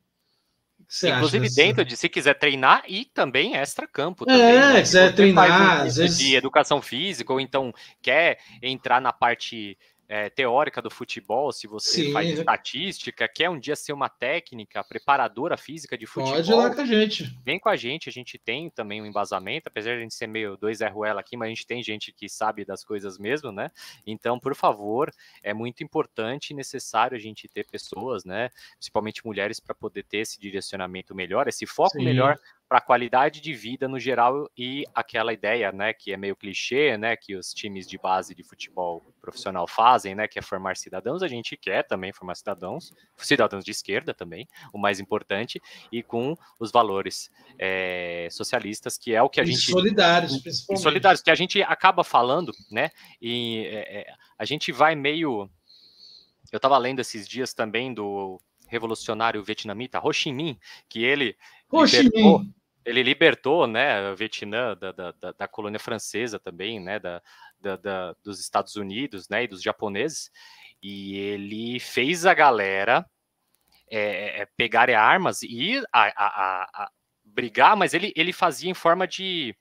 B: Inclusive dentro de se quiser treinar e também extra campo.
A: Também, é,
B: né?
A: quiser treinar,
B: um às vezes... de educação física ou então quer entrar na parte é, teórica do futebol, se você Sim. faz estatística, quer um dia ser uma técnica, preparadora física de futebol.
A: Pode ir lá com a gente.
B: Vem com a gente, a gente tem também um embasamento, apesar de a gente ser meio dois Ruela aqui, mas a gente tem gente que sabe das coisas mesmo, né? Então, por favor, é muito importante e necessário a gente ter pessoas, né? Principalmente mulheres, para poder ter esse direcionamento melhor, esse foco Sim. melhor para a qualidade de vida no geral e aquela ideia, né, que é meio clichê, né, que os times de base de futebol profissional fazem, né, que é formar cidadãos, a gente quer também formar cidadãos, cidadãos de esquerda também, o mais importante, e com os valores é, socialistas, que é o que a e gente...
A: solidários, principalmente.
B: Solidários, que a gente acaba falando, né, e é, a gente vai meio... Eu estava lendo esses dias também do revolucionário vietnamita Ho Chi Minh, que ele
A: Ho Minh
B: ele libertou, né, o Vietnã da, da, da, da colônia francesa também, né, da, da, da, dos Estados Unidos, né, e dos japoneses, e ele fez a galera é, é, pegar armas e a, a, a, brigar, mas ele, ele fazia em forma de,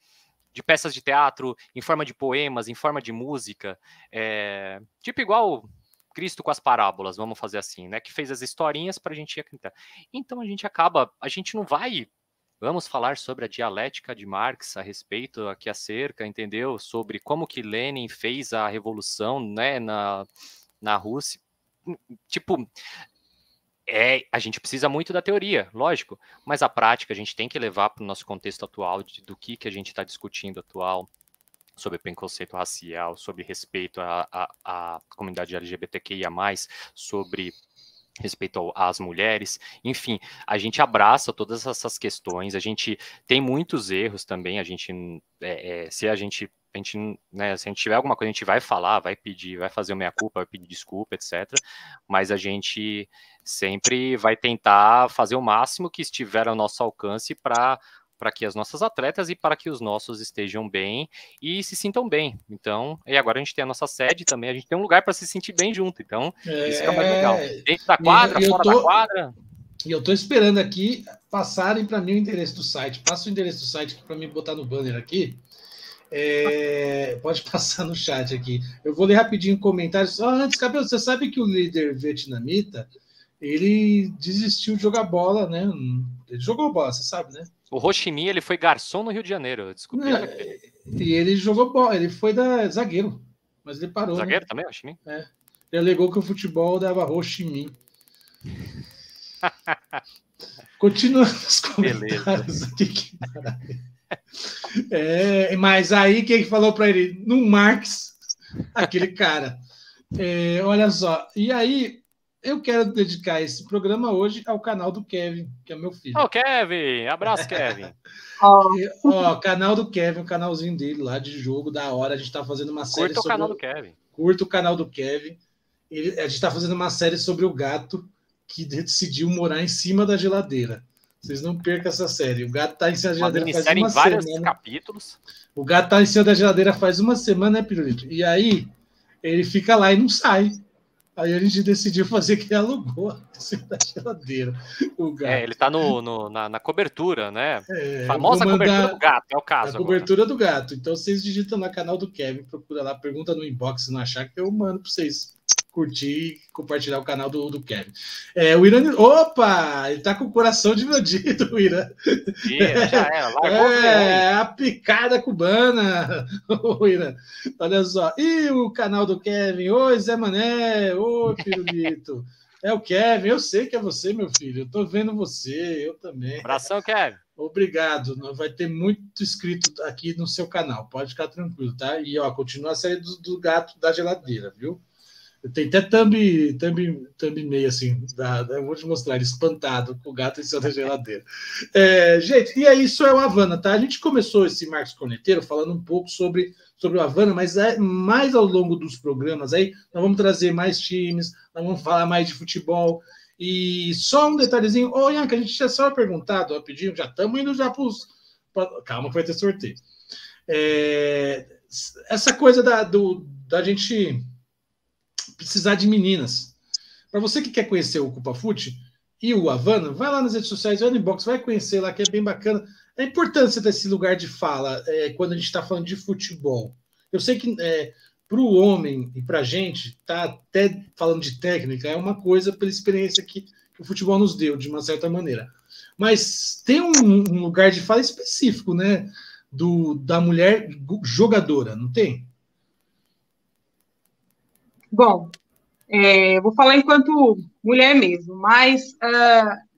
B: de peças de teatro, em forma de poemas, em forma de música, é, tipo igual Cristo com as parábolas, vamos fazer assim, né? Que fez as historinhas para a gente acreditar. Então a gente acaba, a gente não vai. Vamos falar sobre a dialética de Marx a respeito aqui acerca, entendeu? Sobre como que Lenin fez a revolução, né, na, na Rússia. Tipo, é, a gente precisa muito da teoria, lógico, mas a prática a gente tem que levar para o nosso contexto atual de, do que, que a gente está discutindo atual sobre preconceito racial, sobre respeito à, à, à comunidade LGBTQIA+, sobre respeito às mulheres, enfim, a gente abraça todas essas questões, a gente tem muitos erros também, a gente, é, é, se a gente a gente, né, se a gente tiver alguma coisa, a gente vai falar, vai pedir, vai fazer o meia-culpa, vai pedir desculpa, etc. Mas a gente sempre vai tentar fazer o máximo que estiver ao nosso alcance para para que as nossas atletas e para que os nossos estejam bem e se sintam bem. Então, e agora a gente tem a nossa sede também, a gente tem um lugar para se sentir bem junto. Então, é... isso é mais legal. É, Dentro da quadra, fora tô... da quadra.
A: E eu estou esperando aqui passarem para mim o endereço do site. Passa o endereço do site para mim botar no banner aqui. É, pode <laughs> passar no chat aqui. Eu vou ler rapidinho comentários. Oh, antes, Cabelo, você sabe que o líder vietnamita ele desistiu de jogar bola, né? Ele jogou bola, você sabe, né?
B: O Ho Chi Minh, ele foi garçom no Rio de Janeiro. Desculpa.
A: É, e ele jogou bola, ele foi da zagueiro, mas ele parou.
B: Né? Zagueiro né? também, Ho Chi Minh?
A: É. Ele alegou que o futebol dava Ho Chi Minh. Continuando os comentários Beleza. aqui. Que é, mas aí quem falou para ele? No Marx, aquele cara. É, olha só. E aí eu quero dedicar esse programa hoje ao canal do Kevin, que é meu filho.
B: Ô, oh, Kevin! Abraço, Kevin! <laughs>
A: Ó, canal do Kevin, o canalzinho dele lá de jogo, da hora. A gente tá fazendo uma série.
B: Curta o canal do Kevin.
A: Curta o canal do Kevin. Ele, a gente tá fazendo uma série sobre o gato que decidiu morar em cima da geladeira. Vocês não percam essa série. O gato tá em cima da geladeira faz uma vários semana.
B: capítulos.
A: O gato tá em cima da geladeira faz uma semana, né, Pirulito? E aí ele fica lá e não sai. Aí a gente decidiu fazer que alugou <laughs> da geladeira. O
B: gato. É, ele tá no, no na, na, cobertura, né? É, Famosa cobertura do gato, é o caso.
A: A cobertura do gato. Então vocês digitam no canal do Kevin, procura lá, pergunta no inbox se não achar que eu mando para vocês curtir e compartilhar o canal do, do Kevin. É, o Irã. Opa! Ele tá com o coração dividido, <laughs> o Irã. já é, a picada cubana, <laughs> o Irã. Olha só. E o canal do Kevin. Oi, Zé Mané. Oi, Pirulito. É o Kevin, eu sei que é você, meu filho. Eu tô vendo você, eu também.
B: Abração, Kevin.
A: Obrigado. Vai ter muito inscrito aqui no seu canal. Pode ficar tranquilo, tá? E ó, continua a série do, do gato da geladeira, viu? Tem até thumb, thumb, thumb meio assim, da, eu vou te mostrar, ele espantado com o gato em cima da geladeira. É, gente, e aí isso é o Havana, tá? A gente começou esse Marcos Corneteiro falando um pouco sobre, sobre o Havana, mas é mais ao longo dos programas aí, nós vamos trazer mais times, nós vamos falar mais de futebol. E só um detalhezinho, ô Ian, que a gente tinha só perguntado, rapidinho, já estamos indo já para os. Calma, que vai ter sorteio. É, essa coisa da, do, da gente precisar de meninas. Para você que quer conhecer o Culpa Fute e o Havana, vai lá nas redes sociais, vai inbox, vai conhecer lá, que é bem bacana. É importante você ter esse lugar de fala é, quando a gente está falando de futebol. Eu sei que é, para o homem e para a gente, tá até falando de técnica, é uma coisa pela experiência que, que o futebol nos deu, de uma certa maneira. Mas tem um, um lugar de fala específico, né? Do, da mulher jogadora, não tem?
C: Bom, é, vou falar enquanto mulher mesmo, mas uh,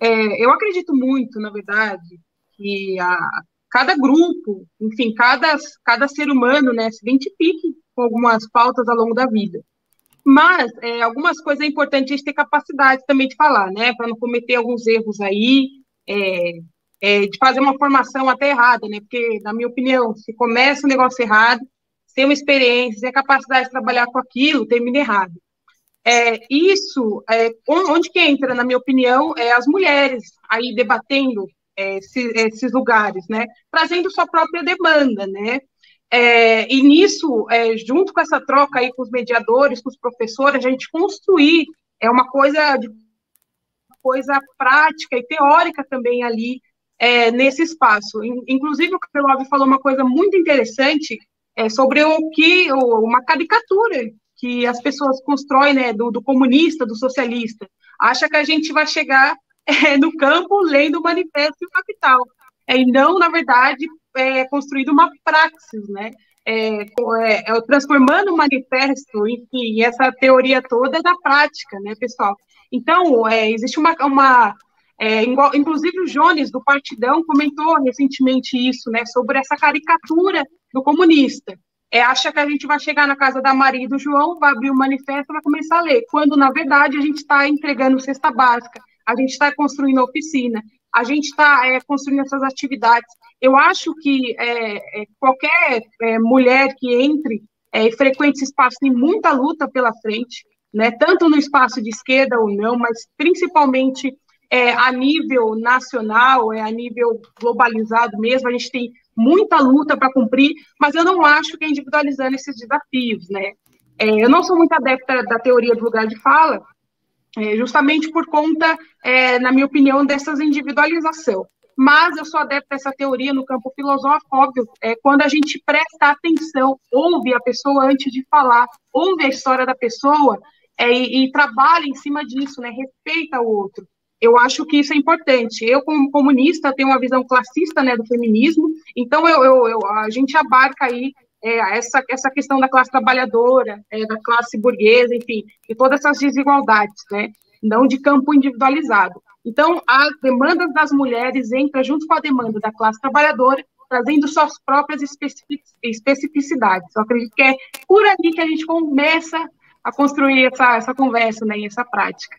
C: é, eu acredito muito, na verdade, que a, cada grupo, enfim, cada, cada ser humano, né, se identifique com algumas pautas ao longo da vida. Mas é, algumas coisas é importante a gente ter capacidade também de falar, né, para não cometer alguns erros aí, é, é, de fazer uma formação até errada, né, porque, na minha opinião, se começa um negócio errado, tem uma experiência, tem a capacidade de trabalhar com aquilo, termina errado. É, isso, é, onde que entra, na minha opinião, é as mulheres aí debatendo é, esses, esses lugares, né? Trazendo sua própria demanda, né? É, e nisso, é, junto com essa troca aí com os mediadores, com os professores, a gente construir é uma coisa de coisa prática e teórica também ali é, nesse espaço. Inclusive, o Kapelov falou uma coisa muito interessante é, sobre o que uma caricatura que as pessoas constroem né, do, do comunista, do socialista. Acha que a gente vai chegar <laughs> é, no campo lendo o manifesto e o capital. É, e não, na verdade, é, construído uma praxis, né? É, é, é, transformando o manifesto, enfim, essa teoria toda na prática, né, pessoal? Então, é, existe uma, uma é, inclusive o Jones, do Partidão, comentou recentemente isso, né, sobre essa caricatura do comunista. É, acha que a gente vai chegar na casa da Maria e do João, vai abrir o manifesto e vai começar a ler, quando, na verdade, a gente está entregando cesta básica, a gente está construindo oficina, a gente está é, construindo essas atividades. Eu acho que é, é qualquer é, mulher que entre é, e frequente esse espaço tem muita luta pela frente, né, tanto no espaço de esquerda ou não, mas principalmente é, a nível nacional, é, a nível globalizado mesmo, a gente tem muita luta para cumprir, mas eu não acho que é individualizando esses desafios, né? É, eu não sou muito adepta da teoria do lugar de fala, é, justamente por conta, é, na minha opinião, dessas individualização. Mas eu sou adepta dessa teoria no campo filosófico, óbvio, é, quando a gente presta atenção, ouve a pessoa antes de falar, ouve a história da pessoa é, e, e, trabalha em cima disso, né, respeita o outro. Eu acho que isso é importante. Eu, como comunista, tenho uma visão classista né, do feminismo, então eu, eu, eu a gente abarca aí é, essa, essa questão da classe trabalhadora, é, da classe burguesa, enfim, e todas essas desigualdades, né? Não de campo individualizado. Então, as demandas das mulheres entram junto com a demanda da classe trabalhadora, trazendo suas próprias especificidades. Eu acredito que é por ali que a gente começa a construir essa, essa conversa, né, essa prática.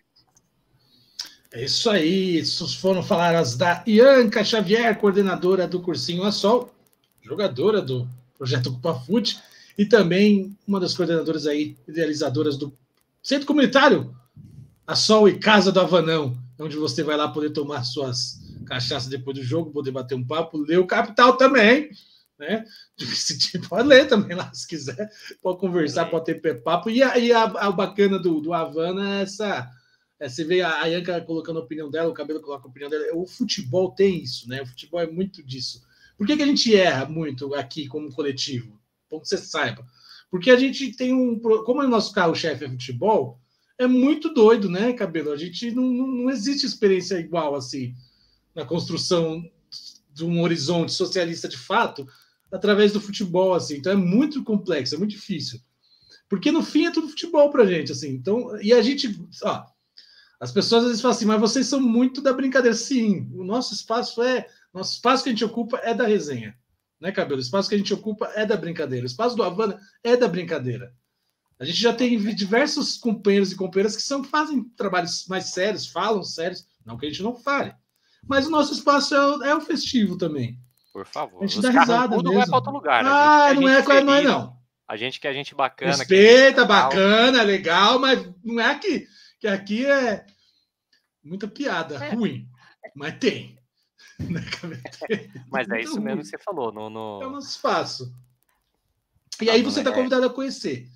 A: É isso aí, essas foram faladas da Ianca Xavier, coordenadora do Cursinho a Sol, jogadora do projeto Ocupa Food, e também uma das coordenadoras aí, idealizadoras do Centro Comunitário, a Sol e Casa do Avanão, onde você vai lá poder tomar suas cachaças depois do jogo, poder bater um papo, ler o Capital também, né? <laughs> Pode ler também lá, se quiser, pode conversar, pode ter papo. E aí a, a, bacana do, do Havana é essa. É, você vê a, a Ianca colocando a opinião dela, o cabelo coloca a opinião dela. O futebol tem isso, né? O futebol é muito disso. Por que, que a gente erra muito aqui como coletivo? Bom que você saiba. Porque a gente tem um. Como o nosso carro-chefe é futebol, é muito doido, né, Cabelo? A gente não, não, não existe experiência igual assim na construção de um horizonte socialista de fato através do futebol, assim. Então é muito complexo, é muito difícil. Porque no fim é tudo futebol pra gente, assim. Então, e a gente, ó, as pessoas às vezes falam assim, mas vocês são muito da brincadeira. Sim, o nosso espaço é nosso espaço que a gente ocupa é da resenha, né, Cabelo? O espaço que a gente ocupa é da brincadeira. O espaço do Havana é da brincadeira. A gente já tem diversos companheiros e companheiras que são, fazem trabalhos mais sérios, falam sérios, não que a gente não fale. Mas o nosso espaço é o, é o festivo também.
B: Por favor.
A: A gente dá risada mesmo.
B: não é para outro lugar.
A: Né? Ah, não, é, feliz, não é não.
B: A gente que a gente bacana.
A: Respeita, bacana, legal, mas não é que, que aqui é muita piada é. ruim. Mas tem. <laughs>
B: Mas é isso mesmo que você falou. No, no...
A: É o nosso espaço. E aí você está convidado a conhecer.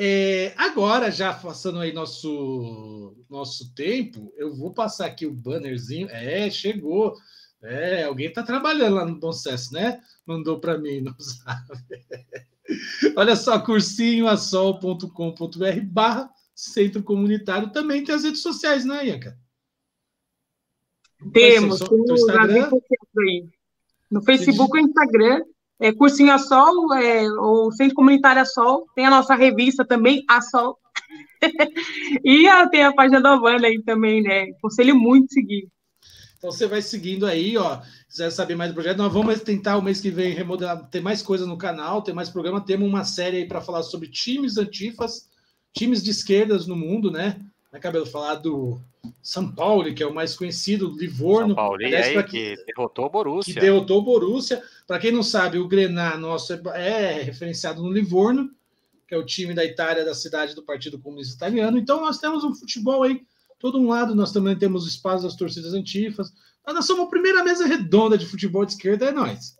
A: É, agora, já passando aí nosso, nosso tempo, eu vou passar aqui o bannerzinho. É, chegou. É, alguém está trabalhando lá no Bom Sucesso, né? Mandou para mim, não sabe. <laughs> Olha só, cursinhoassol.com.br barra centro comunitário. Também tem as redes sociais, né, Ianca?
C: Temos, temos aí. No Facebook e Instagram, é, Cursinho a Sol, é, o Centro Comunitário a Sol, tem a nossa revista também, a Sol. <laughs> e a, tem a página da Havana aí também, né? Conselho muito seguir.
A: Então você vai seguindo aí, ó. Se quiser saber mais do projeto, nós vamos tentar o mês que vem remodelar, ter mais coisas no canal, ter mais programa. Temos uma série aí para falar sobre times antifas, times de esquerdas no mundo, né? Né, Cabelo? Falar do São Paulo, que é o mais conhecido, Livorno. São
B: Paulo, aliás, aí, que, que derrotou o Borussia.
A: Que derrotou o Borussia. Para quem não sabe, o Grená nosso é, é referenciado no Livorno, que é o time da Itália, da cidade do Partido Comunista Italiano. Então nós temos um futebol aí todo um lado nós também temos o espaço das torcidas antifas. Nós somos a primeira mesa redonda de futebol de esquerda, é nós.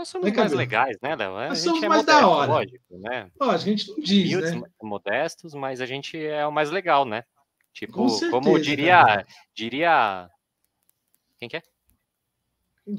B: Nós somos é mais legais, né, Léo?
A: Nós somos é mais modesto, da hora.
B: Lógico, né?
A: Lógico, a gente não diz, Humildes, né?
B: modestos, mas a gente é o mais legal, né? Tipo, Com certeza, como diria, cara. diria... Quem que é?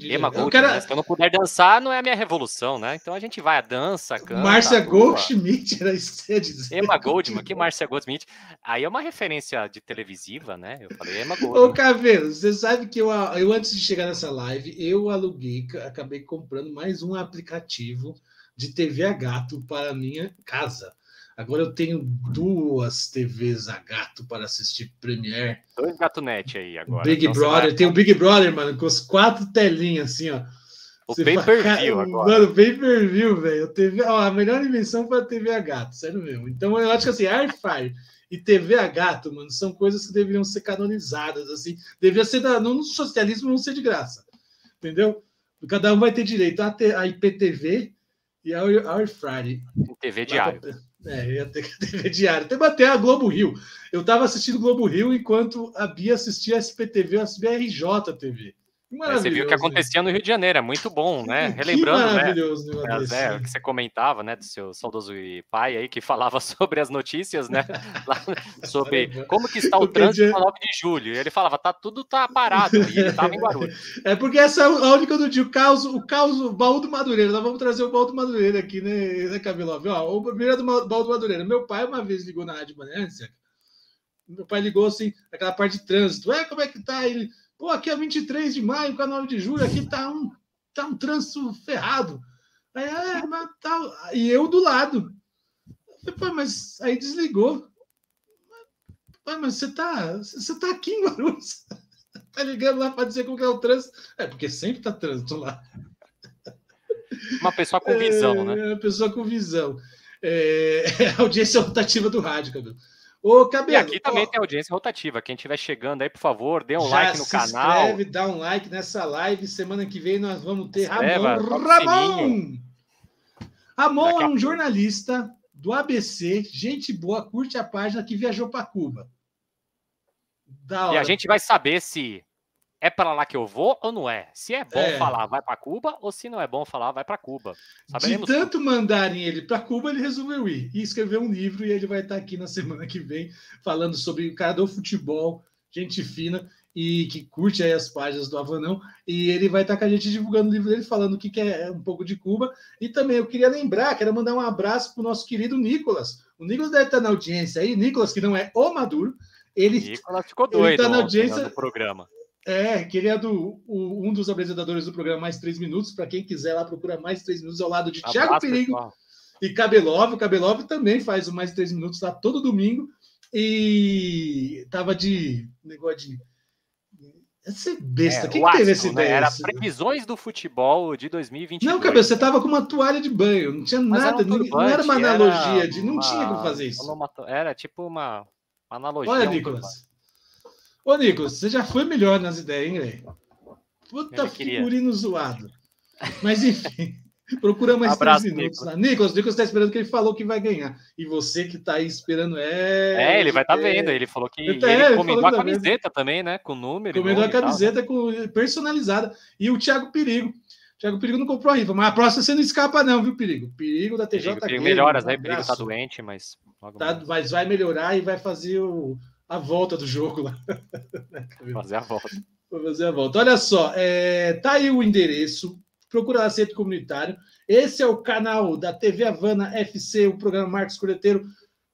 B: Ema Gold, quero... né? Se eu não puder dançar, não é a minha revolução, né? Então a gente vai a dança, canta.
A: Márcia Goldschmidt, era isso que
B: dizer. Emma Goldman, que Márcia Goldschmidt? Aí é uma referência de televisiva, né? Eu falei Emma Goldman.
A: Ô, Cabelo, você sabe que eu, eu, antes de chegar nessa live, eu aluguei, acabei comprando mais um aplicativo de TV a gato para a minha casa. Agora eu tenho duas TVs a gato para assistir Premiere.
B: Dois gatunete aí agora.
A: Big então Brother, vai... tem o Big Brother, mano, com as quatro telinhas assim, ó.
B: O pay per view agora.
A: Mano, pay per view, velho. TV... Ó, a melhor invenção para TV a gato, sério mesmo. Então eu acho que assim, Airfire e TV a gato, mano, são coisas que deveriam ser canonizadas, assim. Devia ser, da... no socialismo não ser de graça, entendeu? Cada um vai ter direito a, a IPTV e a Airfire.
B: TV diário.
A: É, ia ter <laughs> TV diário. Até bater a Globo Rio. Eu estava assistindo Globo Rio enquanto a Bia assistia a SPTV, a SBRJ TV.
B: É, você viu o que acontecia no Rio de Janeiro, é muito bom, né? Relembrando, né? É, o que você comentava, né, do seu saudoso pai aí, que falava <laughs> sobre as notícias, né? <laughs> sobre como que está o trânsito no 9 de julho. E ele falava, tá, tudo tá parado, e ele estava em Guarulhos. <laughs>
A: É porque essa é a única do dia, o caos, o caos, o baú do Madureira. Nós vamos trazer o baú do Madureira aqui, né, né Cabelov? Ó, o primeiro do baú do Madureira. Meu pai uma vez ligou na rádio manhã, meu pai ligou assim, aquela parte de trânsito. É, como é que tá? Ele Pô, aqui é 23 de maio, com 9 de julho, aqui tá um, tá um trânsito ferrado. Aí, é, mas tá... E eu do lado. Pô, mas aí desligou. Pô, mas você tá, você tá aqui em Guarulhos. <laughs> Tá ligando lá para dizer como é o trânsito. É, porque sempre tá trânsito lá.
B: Uma pessoa com visão, é, né?
A: Uma pessoa com visão. É, é <laughs> a audiência rotativa do rádio, cabelo. Ô, Cabelo.
B: E aqui também ó, tem audiência rotativa. Quem estiver chegando aí, por favor, dê um like no canal. Se inscreve,
A: dá um like nessa live. Semana que vem nós vamos ter Ramon. Ramon! Ramon é um jornalista do ABC, gente boa, curte a página que viajou para Cuba.
B: E a gente vai saber se é para lá que eu vou ou não é? Se é bom é. falar, vai para Cuba, ou se não é bom falar, vai para Cuba.
A: Saberemos De tanto tudo. mandarem ele para Cuba, ele resolveu ir e escrever um livro. E ele vai estar aqui na <laughs> semana que vem falando sobre o cara do futebol, gente fina e que curte aí as páginas do Avanão. E ele vai estar com a gente divulgando o livro dele, falando o que, que é um pouco de Cuba. E também eu queria lembrar, quero mandar um abraço para o nosso querido Nicolas. O Nicolas deve estar na audiência aí. Nicolas, que não é o Maduro. Ele,
B: Nicolas ficou doido ele tá na audiência, no programa.
A: É, que ele é do, o, um dos apresentadores do programa Mais Três Minutos. Para quem quiser lá, procura Mais Três Minutos ao lado de Abraço, Thiago Perigo pessoal. e Cabelov. O Cabelov também faz o Mais Três Minutos lá todo domingo. E tava de negócio de. Essa é besta. É, Quem que teve essa né? ideia?
B: Era previsões do futebol de 2022.
A: Não, Cabelo, você tava com uma toalha de banho, não tinha Mas nada, um não era uma analogia, de, não uma, tinha como fazer isso.
B: Era tipo uma, uma analogia.
A: Olha, Nicolas. Ô, Nicolas, você já foi melhor nas ideias, hein, velho? Puta figurino zoado. Mas enfim, <laughs> procura mais Abraço, três minutos Nicolas. lá. Nicolas, Nicolas está esperando que ele falou que vai ganhar. E você que está aí esperando
B: é. É, ele vai estar tá vendo. Ele falou que ele, é, ele encomendou a camiseta também, né? Com número.
A: Encomendou a camiseta né? com, personalizada. E o Thiago Perigo. Thiago Perigo não comprou a rifa, mas a próxima você não escapa, não, viu, Perigo? Perigo da TJ. Perigo,
B: perigo melhoras, né? Perigo tá doente, mas.
A: Tá, mas vai melhorar e vai fazer o a volta do jogo lá.
B: Fazer a volta.
A: Vou fazer a volta. Olha só, é, tá aí o endereço. Procura lá Centro Comunitário. Esse é o canal da TV Havana FC, o programa Marcos Coleteiro,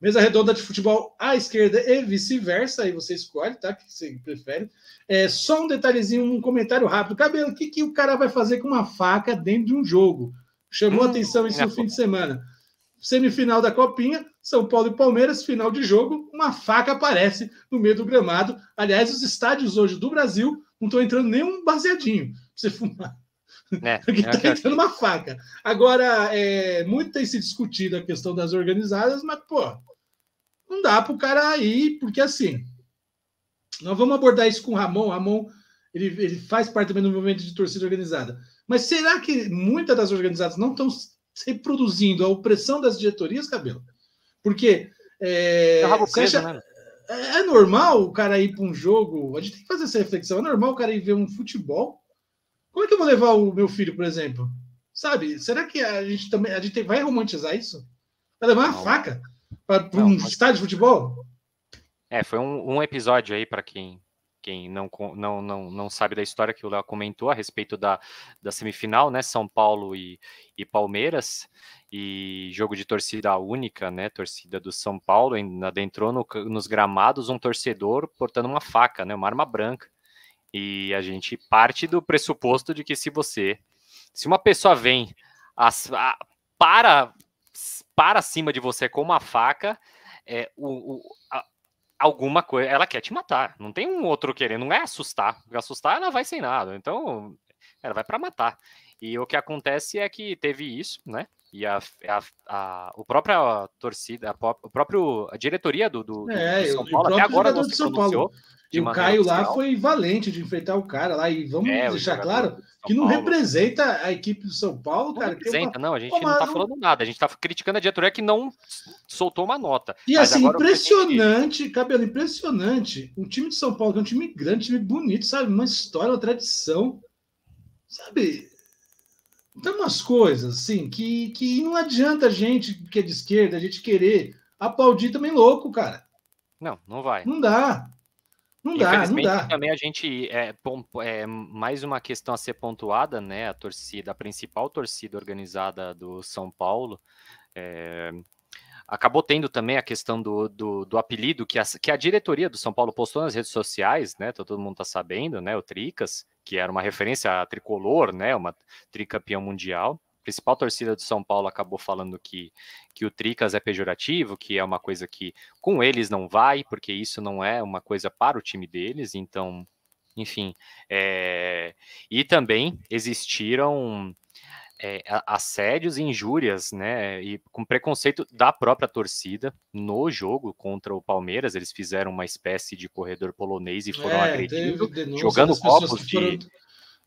A: mesa redonda de futebol à esquerda e vice-versa. Aí você escolhe, tá? Que você prefere. É, só um detalhezinho, um comentário rápido. Cabelo, o que, que o cara vai fazer com uma faca dentro de um jogo? Chamou hum, atenção isso no fim de semana semifinal da Copinha, São Paulo e Palmeiras, final de jogo, uma faca aparece no meio do gramado. Aliás, os estádios hoje do Brasil não estão entrando nenhum baseadinho pra você fumar. É, <laughs> Porque está é entrando uma faca. Agora, é, muito tem se discutido a questão das organizadas, mas, pô, não dá para o cara ir, porque assim, nós vamos abordar isso com o Ramon. Ramon ele, ele faz parte também do movimento de torcida organizada. Mas será que muitas das organizadas não estão reproduzindo a opressão das diretorias, cabelo. Porque. É,
B: é preso, acha... né?
A: é, é normal o cara ir para um jogo. A gente tem que fazer essa reflexão. É normal o cara ir ver um futebol. Como é que eu vou levar o meu filho, por exemplo? Sabe? Será que a gente também a gente vai romantizar isso? Vai levar uma não. faca para um estádio de futebol?
B: É, foi um, um episódio aí para quem quem não, não, não, não sabe da história que o Léo comentou a respeito da, da semifinal, né? São Paulo e, e Palmeiras, e jogo de torcida única, né? Torcida do São Paulo, adentrou no, nos gramados um torcedor portando uma faca, né? Uma arma branca. E a gente parte do pressuposto de que se você, se uma pessoa vem as, a, para para cima de você com uma faca, é, o, o a, alguma coisa, ela quer te matar. Não tem um outro querendo, não é assustar. Assustar ela vai sem nada. Então, ela vai para matar. E o que acontece é que teve isso, né? E a, a, a, o própria torcida, a, o próprio a diretoria do, do,
A: é, do São Paulo até agora não se pronunciou. E o Caio lá foi valente de enfrentar o cara lá. E vamos é, deixar claro que não Paulo. representa a equipe do São Paulo,
B: não
A: cara.
B: Representa, uma... não, a gente não tá falando nada. A gente tá criticando a diretoria que não soltou uma nota.
A: E Mas assim, impressionante, gente... cabelo, impressionante. Um time de São Paulo, que é um time grande, um time bonito, sabe? Uma história, uma tradição. Sabe? Tem umas coisas, assim, que, que não adianta a gente que é de esquerda, a gente querer aplaudir também louco, cara.
B: Não, não vai.
A: Não dá. Não dá, não dá.
B: Também a gente é, é, mais uma questão a ser pontuada, né? A torcida, a principal torcida organizada do São Paulo. É, acabou tendo também a questão do, do, do apelido que a, que a diretoria do São Paulo postou nas redes sociais, né? Todo mundo está sabendo, né? O Tricas, que era uma referência a tricolor, né? Uma tricampeão mundial principal torcida do São Paulo acabou falando que, que o Tricas é pejorativo, que é uma coisa que com eles não vai, porque isso não é uma coisa para o time deles, então, enfim. É... E também existiram é, assédios e injúrias, né, e com preconceito da própria torcida no jogo contra o Palmeiras, eles fizeram uma espécie de corredor polonês e foram é, agredindo, jogando copos de,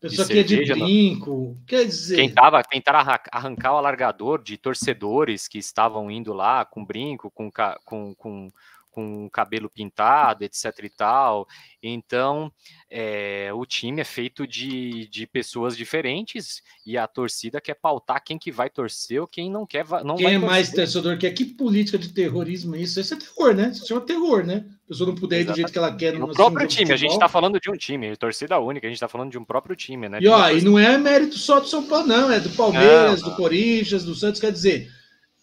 A: Pessoa que é de brinco, quer dizer.
B: Quem tava, tentaram arrancar o alargador de torcedores que estavam indo lá com brinco, com, com, com, com cabelo pintado, etc e tal. Então, é, o time é feito de, de pessoas diferentes e a torcida quer pautar quem que vai torcer ou quem não quer. Não
A: quem é mais torcedor quer? Que política de terrorismo é isso? Isso é terror, né? Isso chama terror, né? A pessoa não puder ir do jeito que ela quer.
B: No, próprio time, a gente está falando de um time, torcida única, a gente está falando de um próprio time, né?
A: E, ó, e não é mérito só do São Paulo, não, é do Palmeiras, não, não. do Corinthians, do Santos, quer dizer.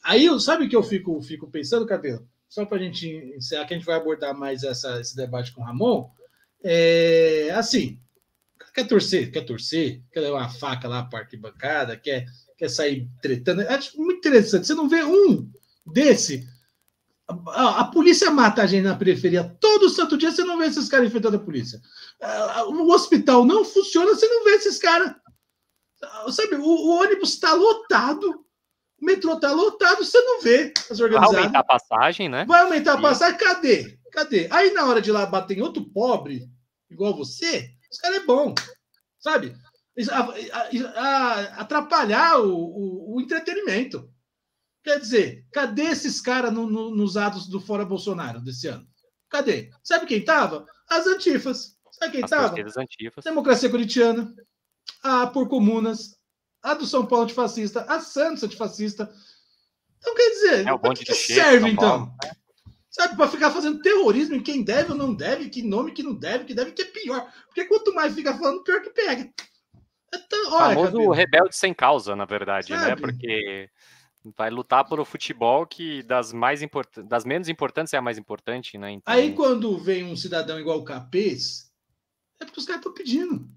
A: Aí, sabe o que eu fico, fico pensando, Cabelo? Só para a gente encerrar, que a gente vai abordar mais essa, esse debate com o Ramon, é assim, quer torcer, quer torcer, quer levar uma faca lá para arquibancada, quer, quer sair tretando. Acho muito interessante. Você não vê um desse. A, a, polícia mata a gente na periferia todo santo dia, você não vê esses caras enfrentando a polícia. O hospital não funciona, você não vê esses caras. Sabe, o, o ônibus está lotado, o metrô tá lotado, você não vê
B: as organizadas. Vai aumentar a passagem, né?
A: Vai aumentar a passagem, cadê? Cadê? Aí na hora de ir lá bater em outro pobre, igual você, esse cara é bom, sabe? A, a, atrapalhar o, o, o, entretenimento. Quer dizer, cadê esses caras no, no, nos atos do Fora Bolsonaro desse ano? Cadê? Sabe quem tava? As antifas. Sabe quem As tava?
B: Antifas.
A: Democracia Corintiana, a Por Comunas, a do São Paulo antifascista, a Santos antifascista. Então, quer dizer,
B: é, o
A: que, que serve, então? Né? Sabe, para ficar fazendo terrorismo em quem deve ou não deve, que nome que não deve, que deve, que é pior. Porque quanto mais fica falando, pior que pega.
B: Então, olha, famoso cabelo. rebelde sem causa, na verdade, né? Sabe? né? Porque vai lutar pelo futebol que das mais importantes, das menos importantes é a mais importante, né?
A: Então... Aí quando vem um cidadão igual o Capês, é porque os caras estão pedindo.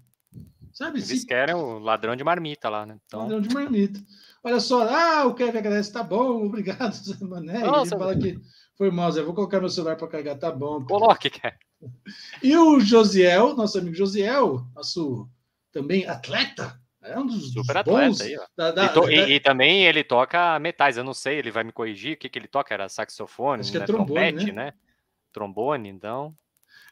A: Sabe?
B: Eles se... querem o ladrão de marmita lá, né?
A: Então... Ladrão de marmita. Olha só, ah, o Kevin agradece, tá bom, <laughs> obrigado, Zé Mané. Nossa, Ele fala que foi mal, Zé, vou colocar meu celular para carregar, tá bom.
B: Coloque, quer. <laughs>
A: E o Josiel, nosso amigo Josiel, nosso também atleta, é um dos,
B: Super bons. Aí, da, da, e, to, da... E, e, também ele toca metais, eu não sei, ele vai me corrigir, o que, que ele toca? Era saxofone,
A: Acho que é né? trombone,
B: trompete, né? né? Trombone, então...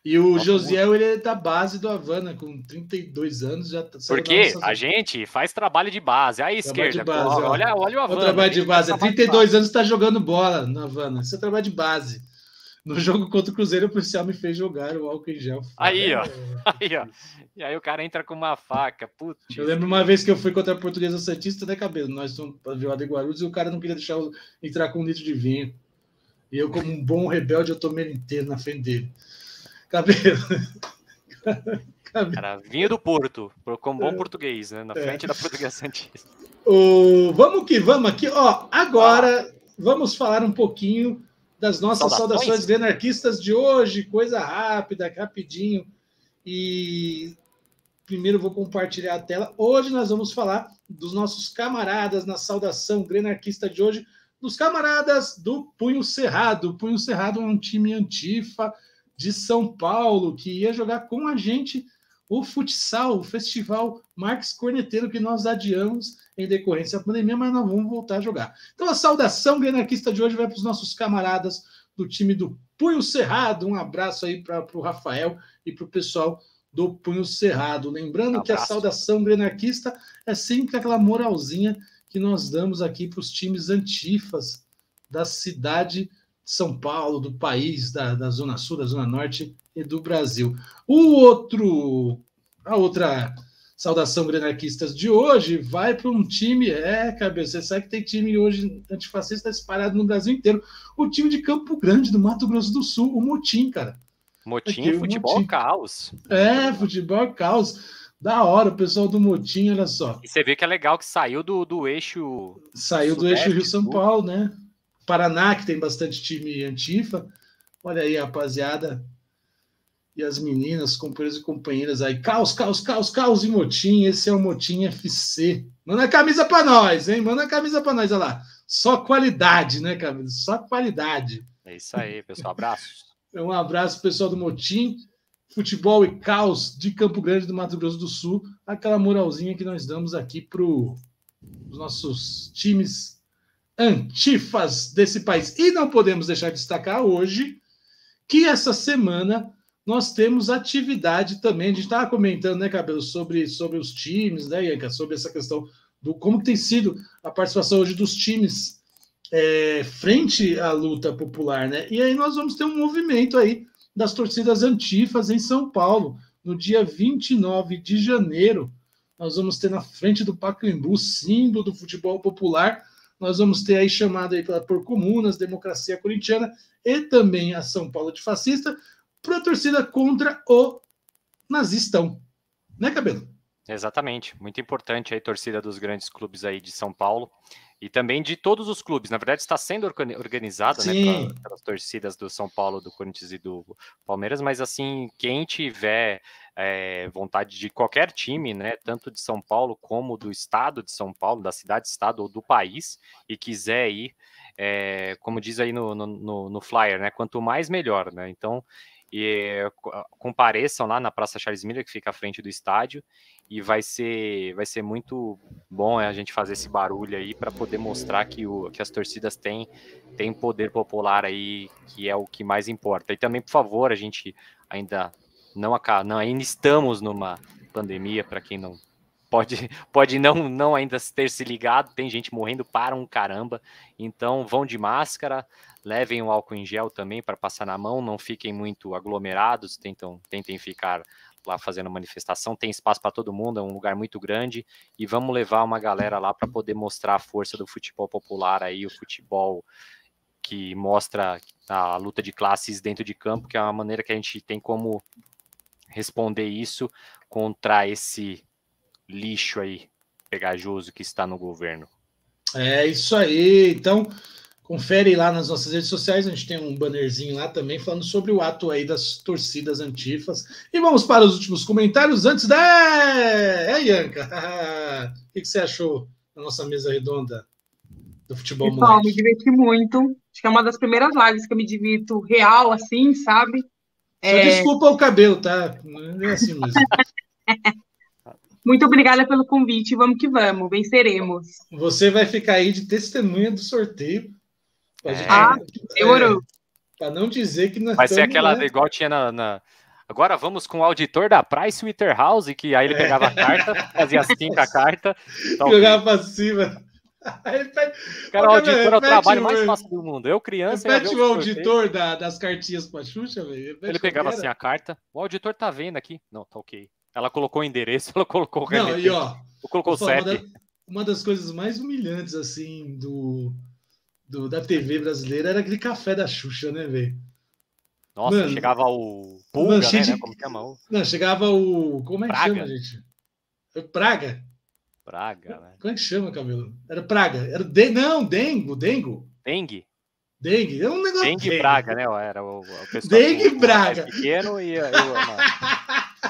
A: E o Josiel, ele é da base do Havana, com 32 anos já
B: tá Porque a gente faz trabalho de base. À esquerda, base,
A: olha, olha o Havana. O trabalho de base. Há 32 base. anos está jogando bola no Havana. Isso é trabalho de base. No jogo contra o Cruzeiro, o policial me fez jogar o álcool em gel.
B: Aí, ó. Aí, ó. E aí o cara entra com uma faca. Putz.
A: Eu lembro uma vez que eu fui contra a Portuguesa Santista, né, cabelo? Nós fomos para ver o Guarulhos e o cara não queria deixar eu entrar com um litro de vinho. E eu, como um bom rebelde, eu tomei ele inteiro na frente dele. Cabelo.
B: cabelo. Cara, vinho do Porto, como bom é. português, né? Na é. frente da Portuguesa Santista.
A: O... Vamos que vamos aqui. Ó, agora vamos falar um pouquinho das nossas saudações, saudações anarquistas de hoje, coisa rápida, rapidinho. E primeiro vou compartilhar a tela. Hoje nós vamos falar dos nossos camaradas na saudação grenarquista de hoje, dos camaradas do Punho Cerrado. O Punho Cerrado é um time antifa de São Paulo que ia jogar com a gente o futsal, o festival Marques Corneteiro que nós adiamos em decorrência da pandemia, mas nós vamos voltar a jogar. Então a saudação grenarquista de hoje vai para os nossos camaradas do time do Punho Cerrado. Um abraço aí para o Rafael e para o pessoal do Punho Cerrado. Lembrando um que a saudação grenarquista é sempre aquela moralzinha que nós damos aqui para os times antifas da cidade de São Paulo, do país, da, da Zona Sul, da Zona Norte e do Brasil. O outro, a outra saudação grenarquistas de hoje vai para um time, é, cabeça, você sabe que tem time hoje antifascista espalhado no Brasil inteiro. O time de Campo Grande, do Mato Grosso do Sul, o Motim, cara.
B: Motim, Aqui, futebol Motim. caos.
A: É, futebol caos. Da hora, o pessoal do Motim, olha só.
B: E você vê que é legal que saiu do, do eixo.
A: Saiu do eixo Rio-São Paulo, né? Paraná, que tem bastante time antifa. Olha aí, rapaziada e as meninas, companheiros e companheiras aí. Caos, caos, caos, caos e motim. Esse é o Motim FC. Manda a camisa para nós, hein? Manda a camisa para nós, olha lá. Só qualidade, né, camisa? Só qualidade.
B: É isso aí, pessoal. Abraços.
A: um abraço, pessoal do Motim. Futebol e caos de Campo Grande do Mato Grosso do Sul. Aquela moralzinha que nós damos aqui para os nossos times antifas desse país. E não podemos deixar de destacar hoje que essa semana nós temos atividade também. A gente estava comentando, né, Cabelo, sobre, sobre os times, né, Ianca, sobre essa questão do como tem sido a participação hoje dos times é, frente à luta popular, né? E aí nós vamos ter um movimento aí das torcidas antifas em São Paulo, no dia 29 de janeiro. Nós vamos ter na frente do Pacaembu, símbolo do futebol popular. Nós vamos ter aí chamado aí por comunas, democracia corintiana e também a São Paulo de fascista para a torcida contra o nazistão. Né, Cabelo?
B: Exatamente, muito importante aí torcida dos grandes clubes aí de São Paulo e também de todos os clubes. Na verdade, está sendo organizada né, pelas torcidas do São Paulo, do Corinthians e do Palmeiras, mas assim, quem tiver é, vontade de qualquer time, né, tanto de São Paulo como do estado de São Paulo, da cidade-estado ou do país, e quiser ir, é, como diz aí no, no, no flyer, né, quanto mais melhor, né, então e compareçam lá na Praça Charles Miller, que fica à frente do estádio, e vai ser, vai ser muito bom a gente fazer esse barulho aí para poder mostrar que, o, que as torcidas têm, têm poder popular aí, que é o que mais importa. E também, por favor, a gente ainda não, não ainda estamos numa pandemia, para quem não pode, <laughs> pode não, não ainda ter se ligado, tem gente morrendo para um caramba, então vão de máscara, levem o álcool em gel também para passar na mão, não fiquem muito aglomerados, tentam, tentem ficar lá fazendo manifestação, tem espaço para todo mundo, é um lugar muito grande e vamos levar uma galera lá para poder mostrar a força do futebol popular aí, o futebol que mostra a luta de classes dentro de campo, que é uma maneira que a gente tem como responder isso contra esse lixo aí pegajoso que está no governo.
A: É isso aí. Então, confere lá nas nossas redes sociais. A gente tem um bannerzinho lá também falando sobre o ato aí das torcidas antifas. E vamos para os últimos comentários antes da. É, Ianca. <laughs> o que, você achou da nossa mesa redonda do futebol
C: Pessoal, me diverti muito. Acho que é uma das primeiras lives que eu me divirto real, assim, sabe?
A: Só é... desculpa o cabelo, tá? Não é assim mesmo. <laughs>
C: Muito obrigada pelo convite. Vamos que vamos, venceremos.
A: Você vai ficar aí de testemunha do sorteio.
C: É. Ah, demorou. É,
A: Para não dizer que
B: nós Vai ser aquela né? igual tinha na, na, Agora vamos com o auditor da Price Waterhouse, que aí ele pegava a carta, fazia assim com a carta.
A: Jogava para cima.
B: Cara, o auditor é o trabalho mais fácil do mundo. Eu, criança.
A: Repete o auditor da, das cartinhas pra Xuxa, velho.
B: Ele pegava assim a carta. O auditor tá vendo aqui. Não, tá ok. Ela colocou o endereço, <laughs> ela colocou o
A: Não, e ó.
B: Colocou o CEP.
A: Uma, da, uma das coisas mais humilhantes, assim, do, do, da TV brasileira era aquele café da Xuxa, né, velho?
B: Nossa, mano, chegava o Pulga, mano, né, de... Como chama? O...
A: Não, chegava o... Como é que Praga. chama, gente? Praga.
B: Praga, né?
A: Como é que chama, cabelo? Era Praga. Era de... Não, Dengo, Dengo.
B: Dengue.
A: Dengue. É um negócio.
B: Dengue Praga, né? Era o, o
A: Dengue Braga.
B: Pequeno e. Eu,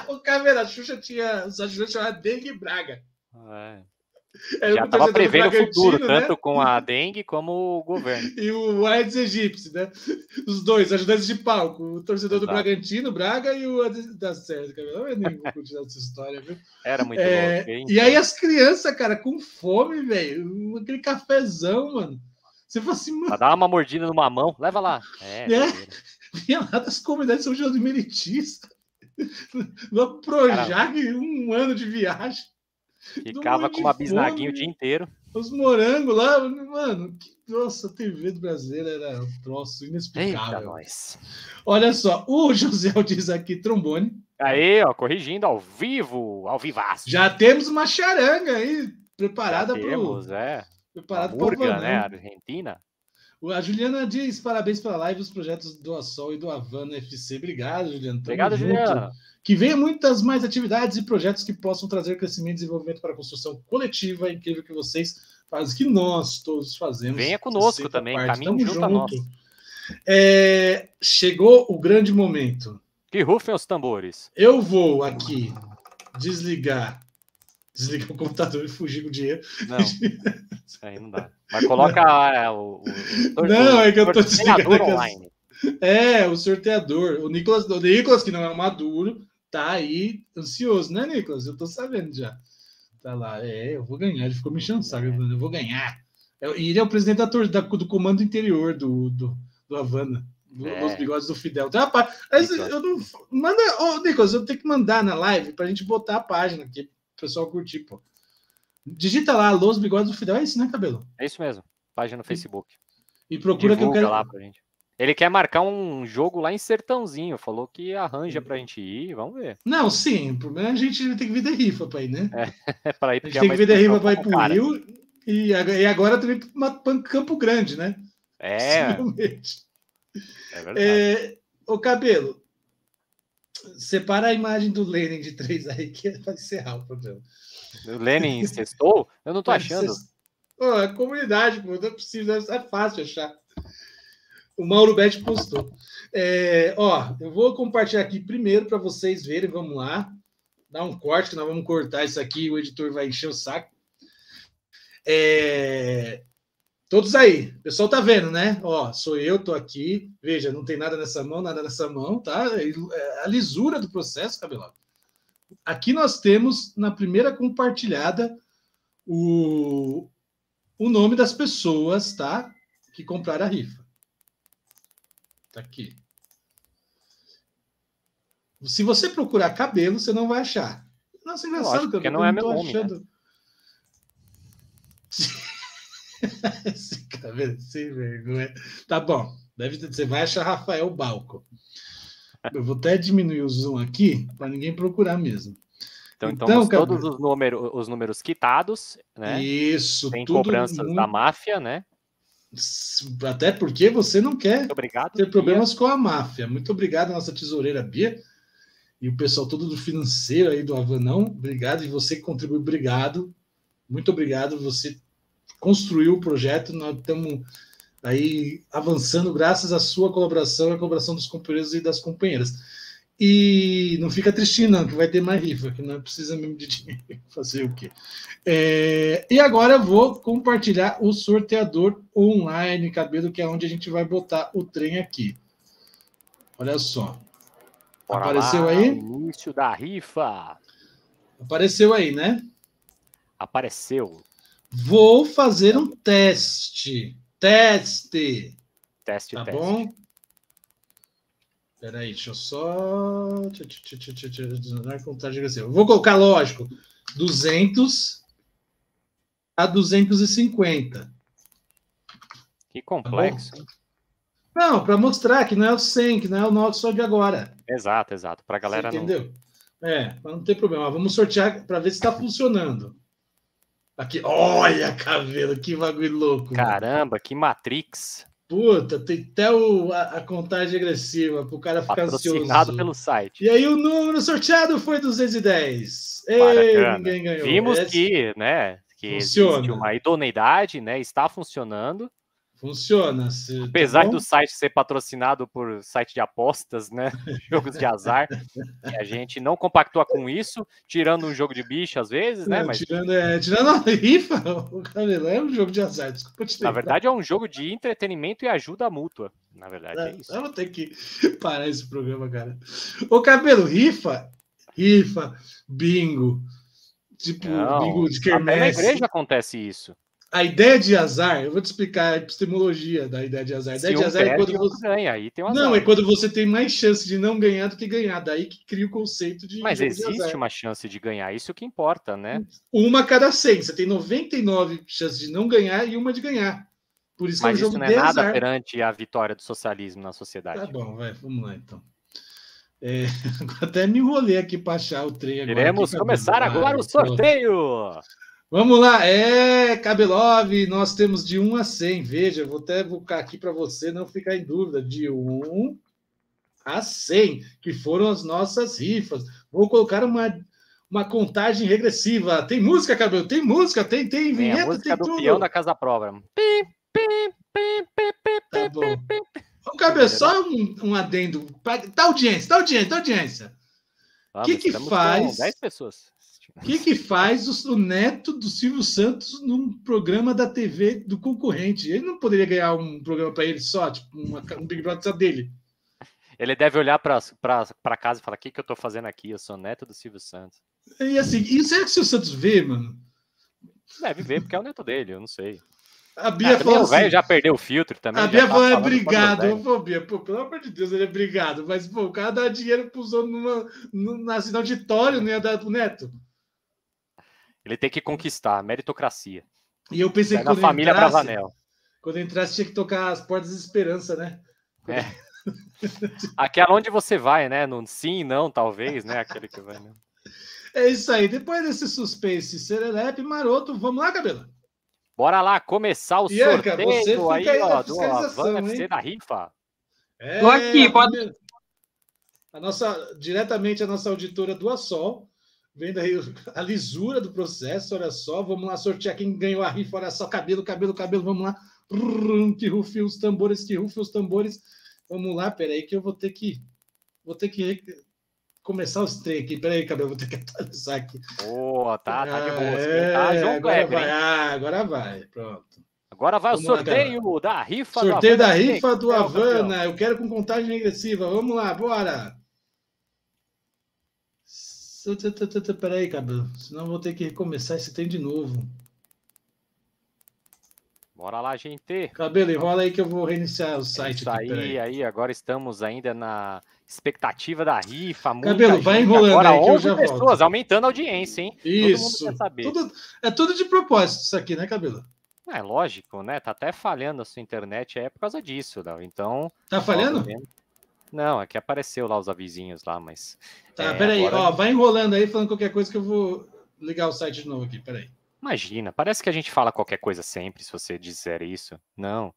A: o <laughs> Caveira Xuxa tinha. O Xuxa chamava Dengue Braga.
B: É. Era Já estava prevendo o futuro, né? tanto com a <laughs> dengue como o governo.
A: E o Aedes aegypti, né? Os dois, ajudantes de palco. O torcedor Exato. do Bragantino, Braga, e o da Sérgio. Não é nem vou continuar essa história, viu?
B: Era muito é, louco.
A: E aí as crianças, cara, com fome, velho. Aquele cafezão, mano. Você fala assim,
B: mano. Pra dar uma mordida numa mão, leva lá. É. <laughs>
A: é. Vinha lá das comunidades de São João do Meritista. <laughs> No Projac, um ano de viagem.
B: Ficava com uma bisnaguinha o dia inteiro.
A: Os morangos lá, mano, que, nossa, a TV do brasileiro era um troço inexplicável. Eita,
B: nós.
A: Olha só, o <laughs> José diz aqui trombone.
B: Aí, ó, corrigindo ao vivo, ao vivaço.
A: Já temos uma charanga aí preparada
B: para temos, é.
A: Preparado para
B: né, Argentina.
A: A Juliana diz parabéns pela live, os projetos do Assol e do Havana FC. Obrigado, Juliana. Tamo
B: Obrigado, junto. Juliana.
A: Que venha muitas mais atividades e projetos que possam trazer crescimento e desenvolvimento para a construção coletiva. É incrível que vocês fazem, que nós todos fazemos.
B: Venha conosco também, caminho junto, junto a nós.
A: É, chegou o grande momento.
B: Que rufem os tambores.
A: Eu vou aqui desligar desligar o computador e fugir com o dinheiro.
B: Não, aí não dá. Mas coloca é, o, o,
A: o, Não, é que eu tô desligando. Online. É, o sorteador. O Nicolas, o Nicolas, que não é um maduro, tá aí ansioso, né, Nicolas? Eu tô sabendo já. Tá lá, é, eu vou ganhar. Ele ficou me enchendo saco, eu vou ganhar. E ele é o presidente da, da, do comando interior do, do, do Havana. Do, é. Dos bigodes do Fidel. Então, rapaz, eu não. Manda, ô, Nicolas, eu tenho que mandar na live pra gente botar a página aqui, pessoal curtir, pô. Digita lá, Los Bigodes do Fidel, é isso, né, cabelo?
B: É isso mesmo. Página no Facebook.
A: E procura Divulga que eu quero.
B: lá pra gente. Ele quer marcar um jogo lá em Sertãozinho. Falou que arranja pra gente ir. Vamos ver.
A: Não, sim. O problema é a gente tem que vir de rifa pra ir, né?
B: É, <laughs> pra ir,
A: a gente tem que vir de rifa pra ir pro cara. Rio. E, e agora também para Campo Grande, né?
B: É. <laughs>
A: É verdade. É, ô, Cabelo, separa a imagem do Lenin de três aí que vai encerrar o programa.
B: O Lenin cestou? Eu não tô achando.
A: Pô, é comunidade, pô. Não é possível, é fácil achar. O Mauro Bet postou. É, ó, eu vou compartilhar aqui primeiro para vocês verem. Vamos lá. Dá um corte, que nós vamos cortar isso aqui. O editor vai encher o saco. É, todos aí. O pessoal tá vendo, né? Ó, sou eu, tô aqui. Veja, não tem nada nessa mão, nada nessa mão, tá? É a lisura do processo, cabelado. Aqui nós temos, na primeira compartilhada, o, o nome das pessoas, tá? Que compraram a rifa. Tá aqui. Se você procurar cabelo, você não vai achar. Nossa, engraçado
B: Lógico, que eu não, é meu nome, achando. Né? <laughs>
A: Esse cabelo sem vergonha. Tá bom. Deve ter, você vai achar Rafael Balco. Eu vou até diminuir o zoom aqui para ninguém procurar mesmo.
B: Então, então temos todos os números, os números quitados, né?
A: Isso.
B: Tem cobranças muito... da máfia, né?
A: Até porque você não quer
B: obrigado,
A: ter problemas Bia. com a máfia. Muito obrigado, nossa tesoureira Bia. E o pessoal todo do financeiro aí do Avanão. Obrigado. E você que contribuiu, obrigado. Muito obrigado. Você construiu o projeto. Nós estamos aí avançando graças à sua colaboração e à colaboração dos companheiros e das companheiras. E não fica tristinho, não, que vai ter mais rifa, que não precisa mesmo de dinheiro. <laughs> Fazer o quê? É, e agora eu vou compartilhar o sorteador online, cabelo, que é onde a gente vai botar o trem aqui. Olha só.
B: Bora Apareceu lá, aí? Início da rifa.
A: Apareceu aí, né?
B: Apareceu.
A: Vou fazer um teste. Teste.
B: Teste,
A: tá
B: teste.
A: bom? Peraí, deixa eu só. Regressiva. Vou colocar, lógico, 200. a 250.
B: Que complexo. Tá
A: não, para mostrar que não é o 100, que não é o nosso só de agora.
B: Exato, exato. Para a galera
A: Você entendeu? não. É, não tem problema. Vamos sortear para ver se está funcionando. Aqui, olha, cabelo, que bagulho louco.
B: Caramba, que Matrix.
A: Puta, tem até o, a, a contagem regressiva para o cara ficar
B: ansioso. pelo site.
A: E aí o número sorteado foi 210. Ei, ninguém ganhou.
B: Vimos Esse... que, né, que Funciona. existe uma idoneidade, né, está funcionando.
A: Funciona. Se,
B: tá Apesar tá do site ser patrocinado por site de apostas, né? <laughs> Jogos de azar, a gente não compactua com isso, tirando um jogo de bicho às vezes, né?
A: Mas... Tirando, é, tirando a rifa, <laughs> o cabelo é um jogo de azar, desculpa te
B: Na verdade, é um jogo de entretenimento e ajuda mútua. Na verdade, é, é isso.
A: Eu vou ter que <laughs> parar esse programa, cara. O cabelo, rifa, rifa, bingo. Tipo, não, bingo de quermesse.
B: Até na igreja acontece isso
A: a ideia de azar, eu vou te explicar a epistemologia da ideia de azar. A ideia
B: Se
A: de azar
B: é
A: quando você
B: ganha, aí tem um
A: azar. Não, é quando você tem mais chance de não ganhar do que ganhar. Daí que cria o conceito de.
B: Mas existe uma chance de ganhar, isso que importa, né?
A: Uma a cada 100. Você tem 99 chances de não ganhar e uma de ganhar. Por isso
B: Mas
A: que é um
B: isso não é
A: nada
B: azar. perante a vitória do socialismo na sociedade.
A: Tá bom, vai, vamos lá então. É, <laughs> até me enrolei aqui para achar o trem
B: agora. Queremos começar agora o sorteio!
A: Vamos lá, é Cabelov, nós temos de 1 a 100. Veja, vou até buscar aqui para você não ficar em dúvida. De 1 a 100, que foram as nossas rifas. Vou colocar uma, uma contagem regressiva. Tem música, Cabelo? Tem música, tem, tem vinheta, tem, a música tem
B: do
A: tudo.
B: peão da Casa Própria.
A: Tá bom. Ô, Cabelo, só um, um adendo. Tá audiência, tá audiência, tá audiência. O que que faz...
B: 10 pessoas.
A: O que, que faz o, o, neto do Silvio Santos num programa da TV do concorrente? Ele não poderia ganhar um programa para ele só, tipo uma, um Big Brother só dele.
B: Ele deve olhar para casa e falar: o que, que eu estou fazendo aqui? Eu sou neto do Silvio Santos.
A: E assim, e será que o Silvio Santos vê, mano?
B: Deve ver, porque é o neto dele, eu não sei.
A: A Bia é, falou
B: assim, o velho já perdeu o filtro também.
A: A Bia falou, é obrigado. Pô, Bia, pô, pelo amor de Deus, ele é obrigado. Mas, pô, o cara dá dinheiro pro numa, numa, assim, auditório, não ia dar pro neto.
B: Ele tem que conquistar, meritocracia.
A: E eu pensei
B: que quando família entrasse, Bravanel.
A: Quando entrasse, tinha que tocar as portas de esperança, né?
B: É. <laughs> Aquela onde você vai, né? No sim, não, talvez, né? Aquele que vai, né?
A: É isso aí. Depois desse suspense serelepe maroto, vamos lá, cabelo?
B: Bora lá começar o sorteio aí, aí ó, do Avan FC da rifa.
A: É, Tô aqui, pode. A nossa, diretamente a nossa auditora do Assol Vendo aí <laughs> a lisura do processo, olha só. Vamos lá sortear quem ganhou a rifa. Olha só, cabelo, cabelo, cabelo. Vamos lá. Que rufe os tambores, que rufe os tambores. Vamos lá, peraí, que eu vou ter que. Vou ter que começar os três aqui. Peraí, cabelo, vou ter que atualizar aqui.
B: Boa, tá, tá de boa. É, João
A: agora Kleber, vai, ah, agora vai. Pronto.
B: Agora vai Vamos o sorteio lá, da rifa
A: sorteio. Sorteio da rifa do Havana. Eu quero com contagem regressiva. Vamos lá, bora. Peraí, cabelo. Senão vou ter que recomeçar esse tem de novo.
B: Bora lá, gente.
A: Cabelo, enrola aí que eu vou reiniciar o site. Isso
B: aqui, aí, aí, agora estamos ainda na expectativa da rifa.
A: Cabelo, vai enrolando agora, aí que eu já pessoas, volto.
B: aumentando a audiência, hein?
A: Isso. Tudo, é tudo de propósito isso aqui, né, Cabelo?
B: É lógico, né? Tá até falhando a sua internet é por causa disso, não. Então.
A: Tá falhando?
B: Não, é que apareceu lá os avisinhos lá, mas.
A: Tá, é, peraí, agora... ó, vai enrolando aí falando qualquer coisa que eu vou ligar o site de novo aqui, peraí.
B: Imagina, parece que a gente fala qualquer coisa sempre, se você disser isso. Não.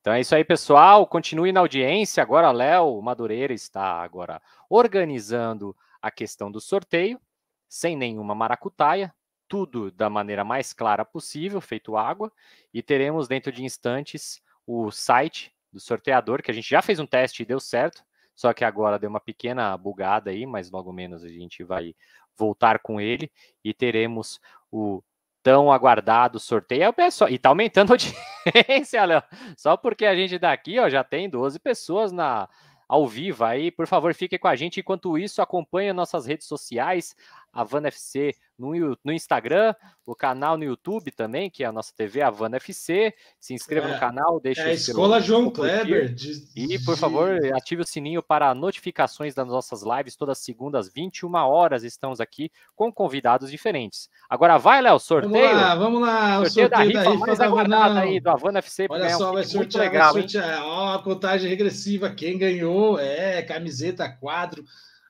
B: Então é isso aí, pessoal. Continue na audiência. Agora, Léo Madureira está agora organizando a questão do sorteio, sem nenhuma maracutaia, tudo da maneira mais clara possível, feito água, e teremos dentro de instantes o site do sorteador, que a gente já fez um teste e deu certo, só que agora deu uma pequena bugada aí, mas logo menos a gente vai voltar com ele e teremos o tão aguardado sorteio. Pessoal, e tá aumentando a <laughs> audiência, Léo. Só porque a gente daqui, ó, já tem 12 pessoas na ao vivo aí. Por favor, fique com a gente. Enquanto isso, acompanhe nossas redes sociais, Havana FC no, no Instagram, o canal no YouTube também, que é a nossa TV Havana FC. Se inscreva é, no canal, deixe
A: é a Escola João Kleber. De,
B: e, por favor, ative o sininho para notificações das nossas lives. Todas segundas, 21 horas, estamos aqui com convidados diferentes. Agora vai, Léo, sorteio. Vamos
A: lá, vamos lá.
B: O sorteio, sorteio da rifa, da rifa mais aguardada aí do Havana FC.
A: Olha só, um vai sortear, legal, vai sortear. Ó, a contagem regressiva. Quem ganhou é camiseta, quadro,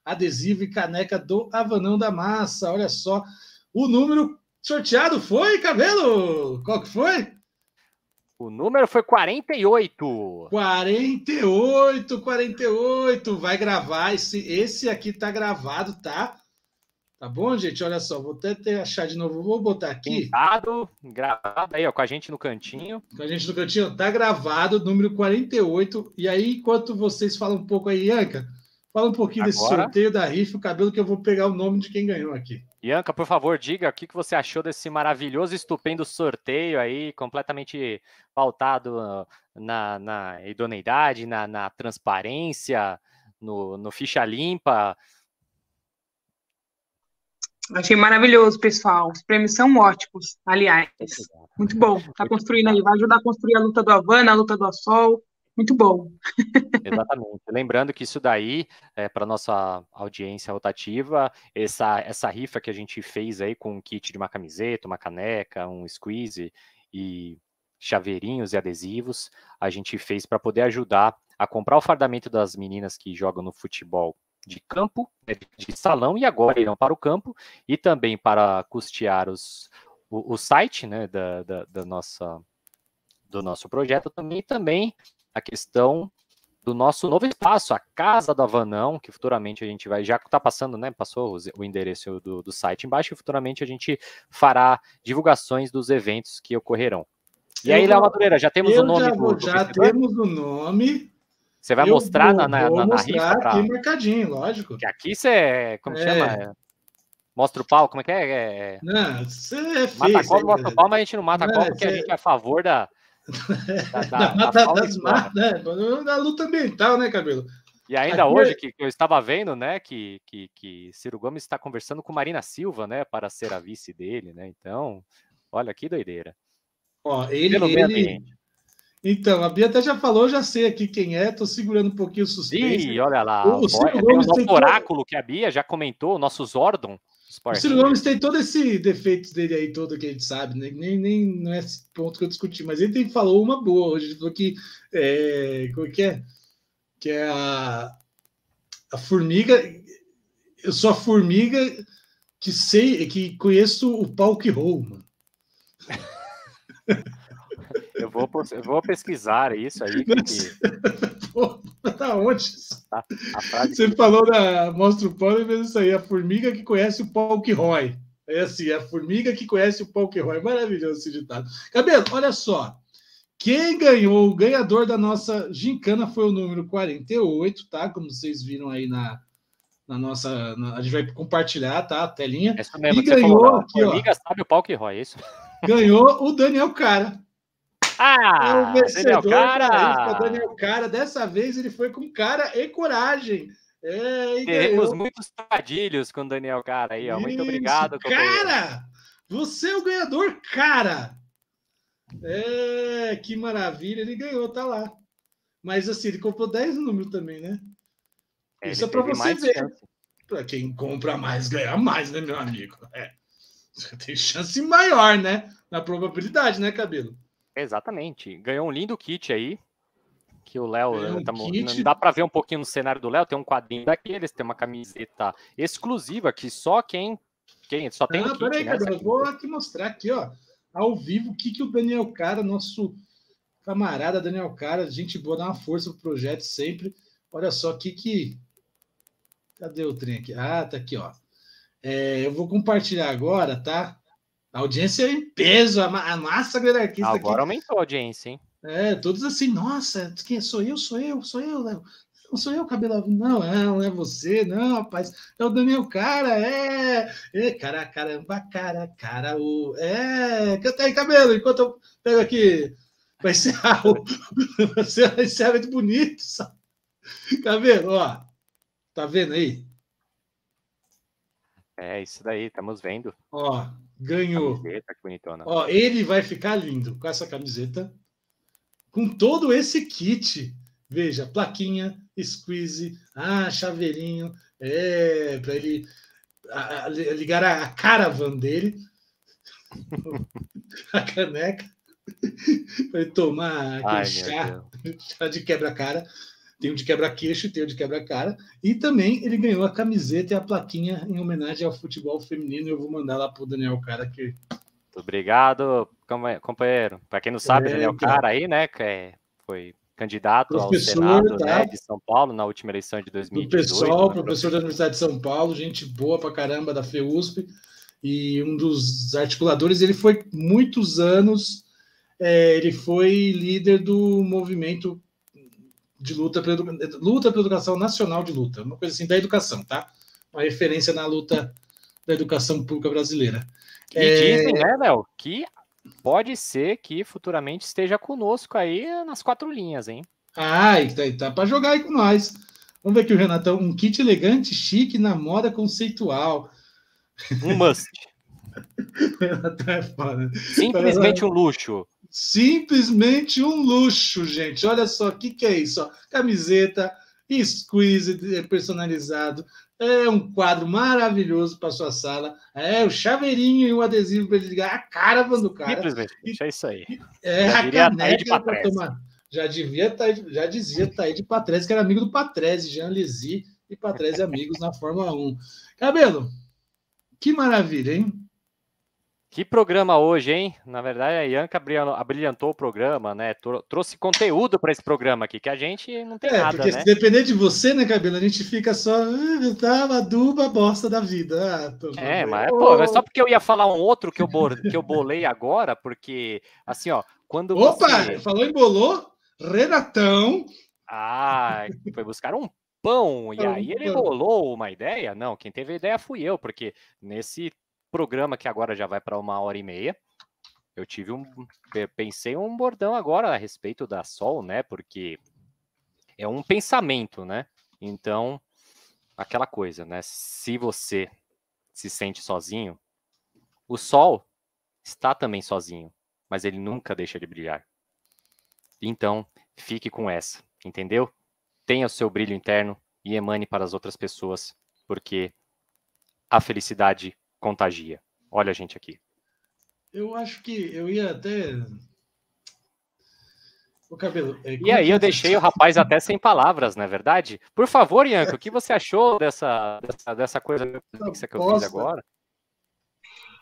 A: adesivo e caneca do Avanão da Massa. Olha só. O número sorteado foi, Cabelo? Qual que foi?
B: O número foi 48.
A: 48, 48. Vai gravar. Esse, esse aqui tá gravado, tá? Tá bom, gente? Olha só, vou até achar de novo. Vou botar aqui.
B: Pintado, gravado aí, ó, com a gente no cantinho.
A: Com a gente no cantinho, tá gravado, número 48. E aí, enquanto vocês falam um pouco aí, Ianca, fala um pouquinho Agora... desse sorteio da rifa, o cabelo que eu vou pegar o nome de quem ganhou aqui.
B: Ianca, por favor, diga o que você achou desse maravilhoso, estupendo sorteio aí, completamente pautado na, na idoneidade, na, na transparência, no, no ficha limpa.
C: Achei maravilhoso, pessoal. Os prêmios são ótimos, aliás. Muito bom. Está construindo aí, vai ajudar a construir a luta do Havana, a luta do Assol. Muito bom.
B: Exatamente. Lembrando que isso daí, é, para nossa audiência rotativa, essa, essa rifa que a gente fez aí com um kit de uma camiseta, uma caneca, um squeeze e chaveirinhos e adesivos, a gente fez para poder ajudar a comprar o fardamento das meninas que jogam no futebol de campo, né, de salão, e agora irão para o campo, e também para custear os, o, o site né, da, da, da, nossa, do nosso projeto também, também a questão do nosso novo espaço, a Casa do Avanão, que futuramente a gente vai, já está passando, né? Passou o endereço do, do site embaixo, e futuramente a gente fará divulgações dos eventos que ocorrerão. E aí, Léo Madureira, já temos o nome
A: já,
B: do,
A: do Já temos o nome.
B: Você vai eu mostrar vou, na, na,
A: vou
B: na,
A: mostrar rifa? Pra... aqui marcadinho, lógico.
B: Que aqui você, como é. chama? Mostra o pau, como é que é? é...
A: Não, você é.
B: Mata a cobra, mostra o pau, mas a gente não mata a cobra porque a gente é a favor da... <laughs>
A: da, da, da, da das né? da luta ambiental, né, Cabelo?
B: E ainda aqui hoje, é... que, eu estava vendo, né, que, que, que Ciro Gomes está conversando com Marina Silva, né, para ser a vice dele, né? Então, olha que doideira.
A: Ó, ele, ele, então, a Bia até já falou, já sei aqui quem é, tô segurando um pouquinho o suspense.
B: Ih, olha lá, o, o Ciro Gomes tem oráculo que a Bia já comentou, o nosso Zordon.
A: O Ciro Gomes tem todo esse defeito dele aí, todo que a gente sabe, né? nem, nem não é esse ponto que eu discuti, mas ele tem, falou uma boa hoje, ele falou que, é, como é que é? Que é a, a formiga, eu sou a formiga que sei, que conheço o pau que rouma. <laughs>
B: Eu vou, eu vou pesquisar isso aí. Porque... <laughs> <laughs>
A: Tá onde? A, a Você que... falou da Mostra o Pão e fez isso aí. A formiga que conhece o pau que rói. É assim, a formiga que conhece o pau que rói. Maravilhoso esse ditado. Cabelo, olha só. Quem ganhou, o ganhador da nossa gincana foi o número 48, tá? Como vocês viram aí na, na nossa. Na, a gente vai compartilhar, tá? A telinha.
B: Essa mesmo, e ganhou falou, aqui, formiga ó, sabe o pau que rói, é isso?
A: Ganhou o Daniel Cara.
B: Ah, é o vencedor Daniel
A: Cara. Daniel Cara. Dessa vez ele foi com cara e coragem. É,
B: e Teremos muitos trocadilhos com o Daniel Cara aí, ó. Muito Isso, obrigado.
A: Cara! Você é o ganhador, cara! É, que maravilha, ele ganhou, tá lá. Mas assim, ele comprou 10 números também, né? É, Isso é para você ver. Para quem compra mais, ganha mais, né, meu amigo? É. Tem chance maior, né? Na probabilidade, né, Cabelo?
B: Exatamente. Ganhou um lindo kit aí. Que o Léo. Um tá, dá para ver um pouquinho no cenário do Léo. Tem um quadrinho daqueles, tem uma camiseta exclusiva que só quem. quem só tem ah, um kit,
A: peraí, né, eu vou aqui mostrar aqui, ó. Ao vivo, o que, que o Daniel Cara, nosso camarada Daniel Cara, gente boa, dá uma força pro projeto sempre. Olha só o que que. Cadê o trem aqui? Ah, tá aqui, ó. É, eu vou compartilhar agora, tá? A audiência é em peso, a, massa anarquista
B: Agora aqui. aumentou a audiência, hein?
A: É, todos assim, nossa, quem sou eu? Sou eu, sou eu, Léo. Não sou eu, cabelo. Não, não é você, não, rapaz. É o Daniel Cara, é. É, cara, caramba, cara, cara, o. É, canta aí, cabelo, enquanto eu pego aqui. Vai ser <laughs> o. Vai ser muito bonito, Cabelo, ó. Tá vendo aí?
B: É, isso daí, estamos vendo.
A: Ó, ganhou.
B: Camiseta, que bonitona.
A: Ó, ele vai ficar lindo com essa camiseta. Com todo esse kit. Veja, plaquinha, squeeze, ah, chaveirinho, é, para ele a, a, ligar a, a caravan dele, <laughs> a caneca, para ele tomar aquele
B: Ai,
A: chá, <laughs> chá de quebra-cara. Tem o de quebra-queixo e tem o de quebra-cara. E também ele ganhou a camiseta e a plaquinha em homenagem ao futebol feminino. Eu vou mandar lá pro Daniel Cara, que
B: Muito obrigado, compa- companheiro. Para quem não sabe,
A: É,
B: Daniel
A: então.
B: Cara aí, né, que é- foi candidato ao
A: Professor,
B: Senado
A: tá?
B: né, de São Paulo na última eleição de
A: do
B: 2018.
A: pessoal,
B: né,
A: professor da Universidade de São Paulo, gente boa pra caramba da FEUSP, e um dos articuladores, ele foi muitos anos, é, ele foi líder do movimento de luta pela, luta pela educação nacional de luta, uma coisa assim, da educação, tá? Uma referência na luta da educação pública brasileira.
B: E
A: É.
B: dizem, né, Léo, que pode ser que futuramente esteja conosco aí nas quatro linhas, hein?
A: Ah, tá, tá para jogar aí com nós. Vamos ver aqui o Renatão, um kit elegante, chique, na moda conceitual.
B: Um must. <laughs>
A: O Renatão é foda.
B: Simplesmente um luxo.
A: Simplesmente um luxo, gente. Olha só, o que, que é isso? ó? Camiseta, squeeze personalizado. É um quadro maravilhoso para sua sala. É o chaveirinho e o adesivo para ele ligar a cara do cara.
B: Simplesmente. É isso aí.
A: É
B: Já
A: a caneca
B: Patrese.
A: tomar. Já devia tá, já dizia Taí de Patrese, que era amigo do Patrese, Jean Lesi e Patrese amigos na Fórmula 1. Cabelo, que maravilha, hein?
B: Que programa hoje, hein? Na verdade, a Ianca abrilhan- abrilhantou o programa, né? Tro- Trouxe conteúdo para esse programa aqui, que a gente não tem
A: É,
B: nada,
A: porque
B: né?
A: se depender de você, né, Cabelo, a gente fica só, ah, tá, aduba a bosta da vida. Ah,
B: É, mas pô, é só porque eu ia falar um outro que eu, bor- que eu bolei agora, porque, assim, ó, quando
A: Opa,
B: você...
A: falou em bolô, Renatão.
B: Ah, foi buscar um pão, e aí ele bolou uma ideia? Não, quem teve a ideia fui eu, porque nesse programa que agora já vai para uma hora e meia, eu tive um. pe- Pensei um bordão agora a respeito da Sol, né? Porque é um pensamento, né? Então, aquela coisa, né? Se você se sente sozinho, o Sol está também sozinho, mas ele nunca deixa de brilhar. Então, fique com essa, entendeu? Tenha o seu brilho interno e emane para as outras pessoas, porque a felicidade contagia. Olha a gente aqui.
A: Eu acho que eu ia até. O cabelo. é,
B: E aí eu deixei <laughs> o rapaz até sem palavras, não é verdade? Por favor, Ianca, o que você achou dessa, dessa, dessa coisa que eu fiz agora?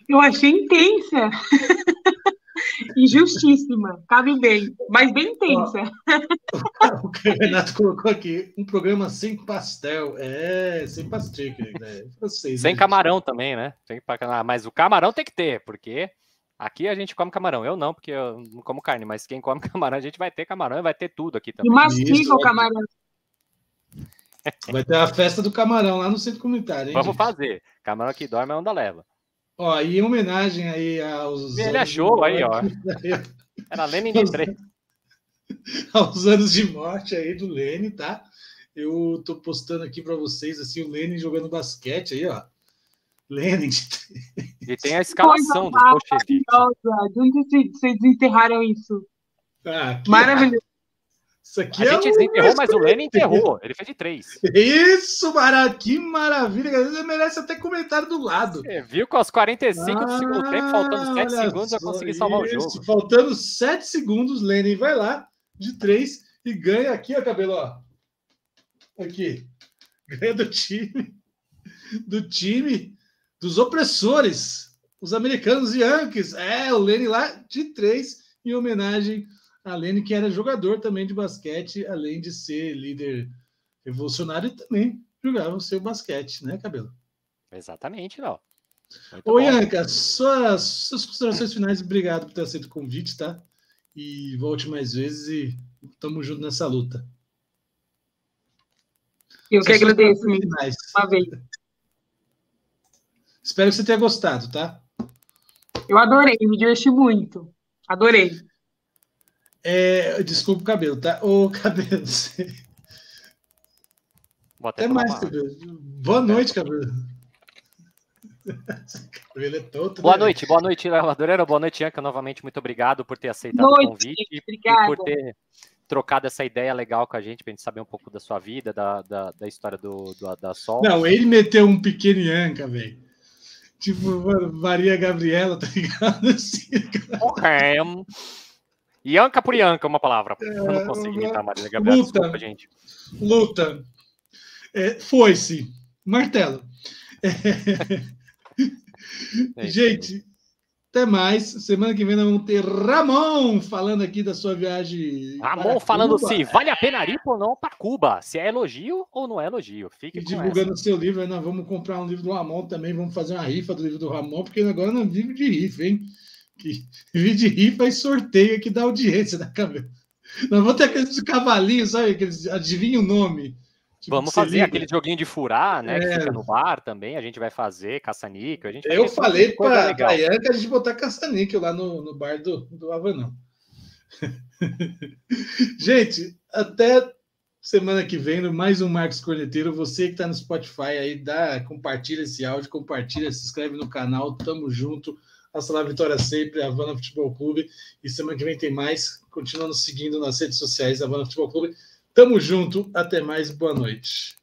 C: Eu achei intensa. <laughs> <laughs> Injustíssima. Cabe bem, mas bem intensa. <laughs>
A: O que o Renato colocou aqui, um programa sem pastel. É, sem pastel, querido. É, francês,
B: Sem
A: né,
B: camarão também, né? Tem que- ah, Mas o camarão tem que ter, porque aqui a gente come camarão. Eu não, porque eu não como carne, mas quem come <laughs> camarão, a gente vai ter camarão e vai ter tudo aqui
C: E
B: também.
C: mastiga
A: Isso,
C: o camarão.
A: Vai ter a festa do camarão lá no centro comunitário, hein?
B: Vamos
A: gente?
B: fazer. Camarão que dorme é onda leva.
A: Ó, e em homenagem aí aos.
B: Ele
A: anos
B: achou
A: de
B: aí, ó.
A: morte-
B: Era Lenin de três. <laughs>
A: aos anos de morte aí do Lene, tá? Eu tô postando aqui para vocês assim o Lene jogando basquete aí, ó. Lene,
B: E tem a escalação dos bolcheviques.
C: Nossa, de onde vocês- desenterraram isso?
A: ah,
C: Maravilhoso.
A: Isso aqui
B: A
A: é
B: gente desenterrou, mas o Lenin enterrou. Ele fez de três.
A: Isso, Mara, que maravilha. Vezes merece até comentário do lado.
B: Você viu com os 45 do segundo tempo, faltando 7
A: olha
B: segundos, eu consegui salvar o
A: isso.
B: jogo.
A: Faltando 7 segundos, Lenin vai lá de 3 e ganha aqui, ó, cabelo, ó. Aqui. Ganha do time. Do time dos opressores. Os americanos Yankees. É, o Lenin lá de 3 em homenagem a Lenin, que era jogador também de basquete, além de ser líder revolucionário também jogava o seu basquete, né, cabelo?
B: Exatamente, não. Muito
A: Ô. Ianca, suas, suas considerações finais, obrigado por ter aceito o convite, tá? E volte mais vezes e tamo junto nessa luta.
C: Eu que agradeço,
A: finais.
C: uma vez.
A: Espero que você tenha gostado, tá?
C: Eu adorei, me diverti muito. Adorei.
A: É, desculpa o cabelo, tá? Ô, <laughs> cabelo, você-
B: Vou até
A: até mais, cabelo. Boa noite, cabelo.
B: Ele é todo, boa né? noite, boa noite, Madureira. Boa noite, Anca. Novamente, muito obrigado por ter aceitado noite, o convite
C: obrigada.
B: e por ter trocado essa ideia legal com a gente, pra gente saber um pouco da sua vida, da, da, da história do, do, da Sol.
A: Não, ele meteu um pequeno Anca, velho. Tipo, Maria Gabriela, tá ligado? <laughs> Assim,
B: okay. Ianca por Ianca, uma palavra. Eu não consigo imitar a Maria Gabriela, luta, desculpa, gente.
A: Luta. É, Foi-se. Martelo. É... <laughs> gente, até mais. Semana que vem nós vamos ter Ramon falando aqui da sua viagem.
B: Ramon falando se vale a pena ir ou não para Cuba. Se é elogio ou não é elogio. Fique e
A: divulgando o seu livro. Nós vamos comprar um livro do Ramon também. Vamos fazer uma rifa do livro do Ramon, porque agora não vive de rifa, hein? Que vive de rifa e sorteio que dá audiência da câmera. Nós vamos ter aqueles cavalinhos, sabe? Aqueles adivinha o nome.
B: Tipo, Vamos fazer liga. aquele joguinho de furar, né? É. Que fica no bar também. A gente vai fazer caça-níquel.
A: Eu falei para a Ianca a gente botar caça-níquel lá no, no bar do, do Avanão. <laughs> gente, até semana que vem, mais um Marcos Corneteiro. Você que está no Spotify aí, dá, compartilha esse áudio, compartilha, se inscreve no canal. Tamo junto. Hasta lá, Vitória sempre, Havana Futebol Clube. E semana que vem tem mais. Continua nos seguindo nas redes sociais da Havana Futebol Clube. Tamo junto, até mais, boa noite.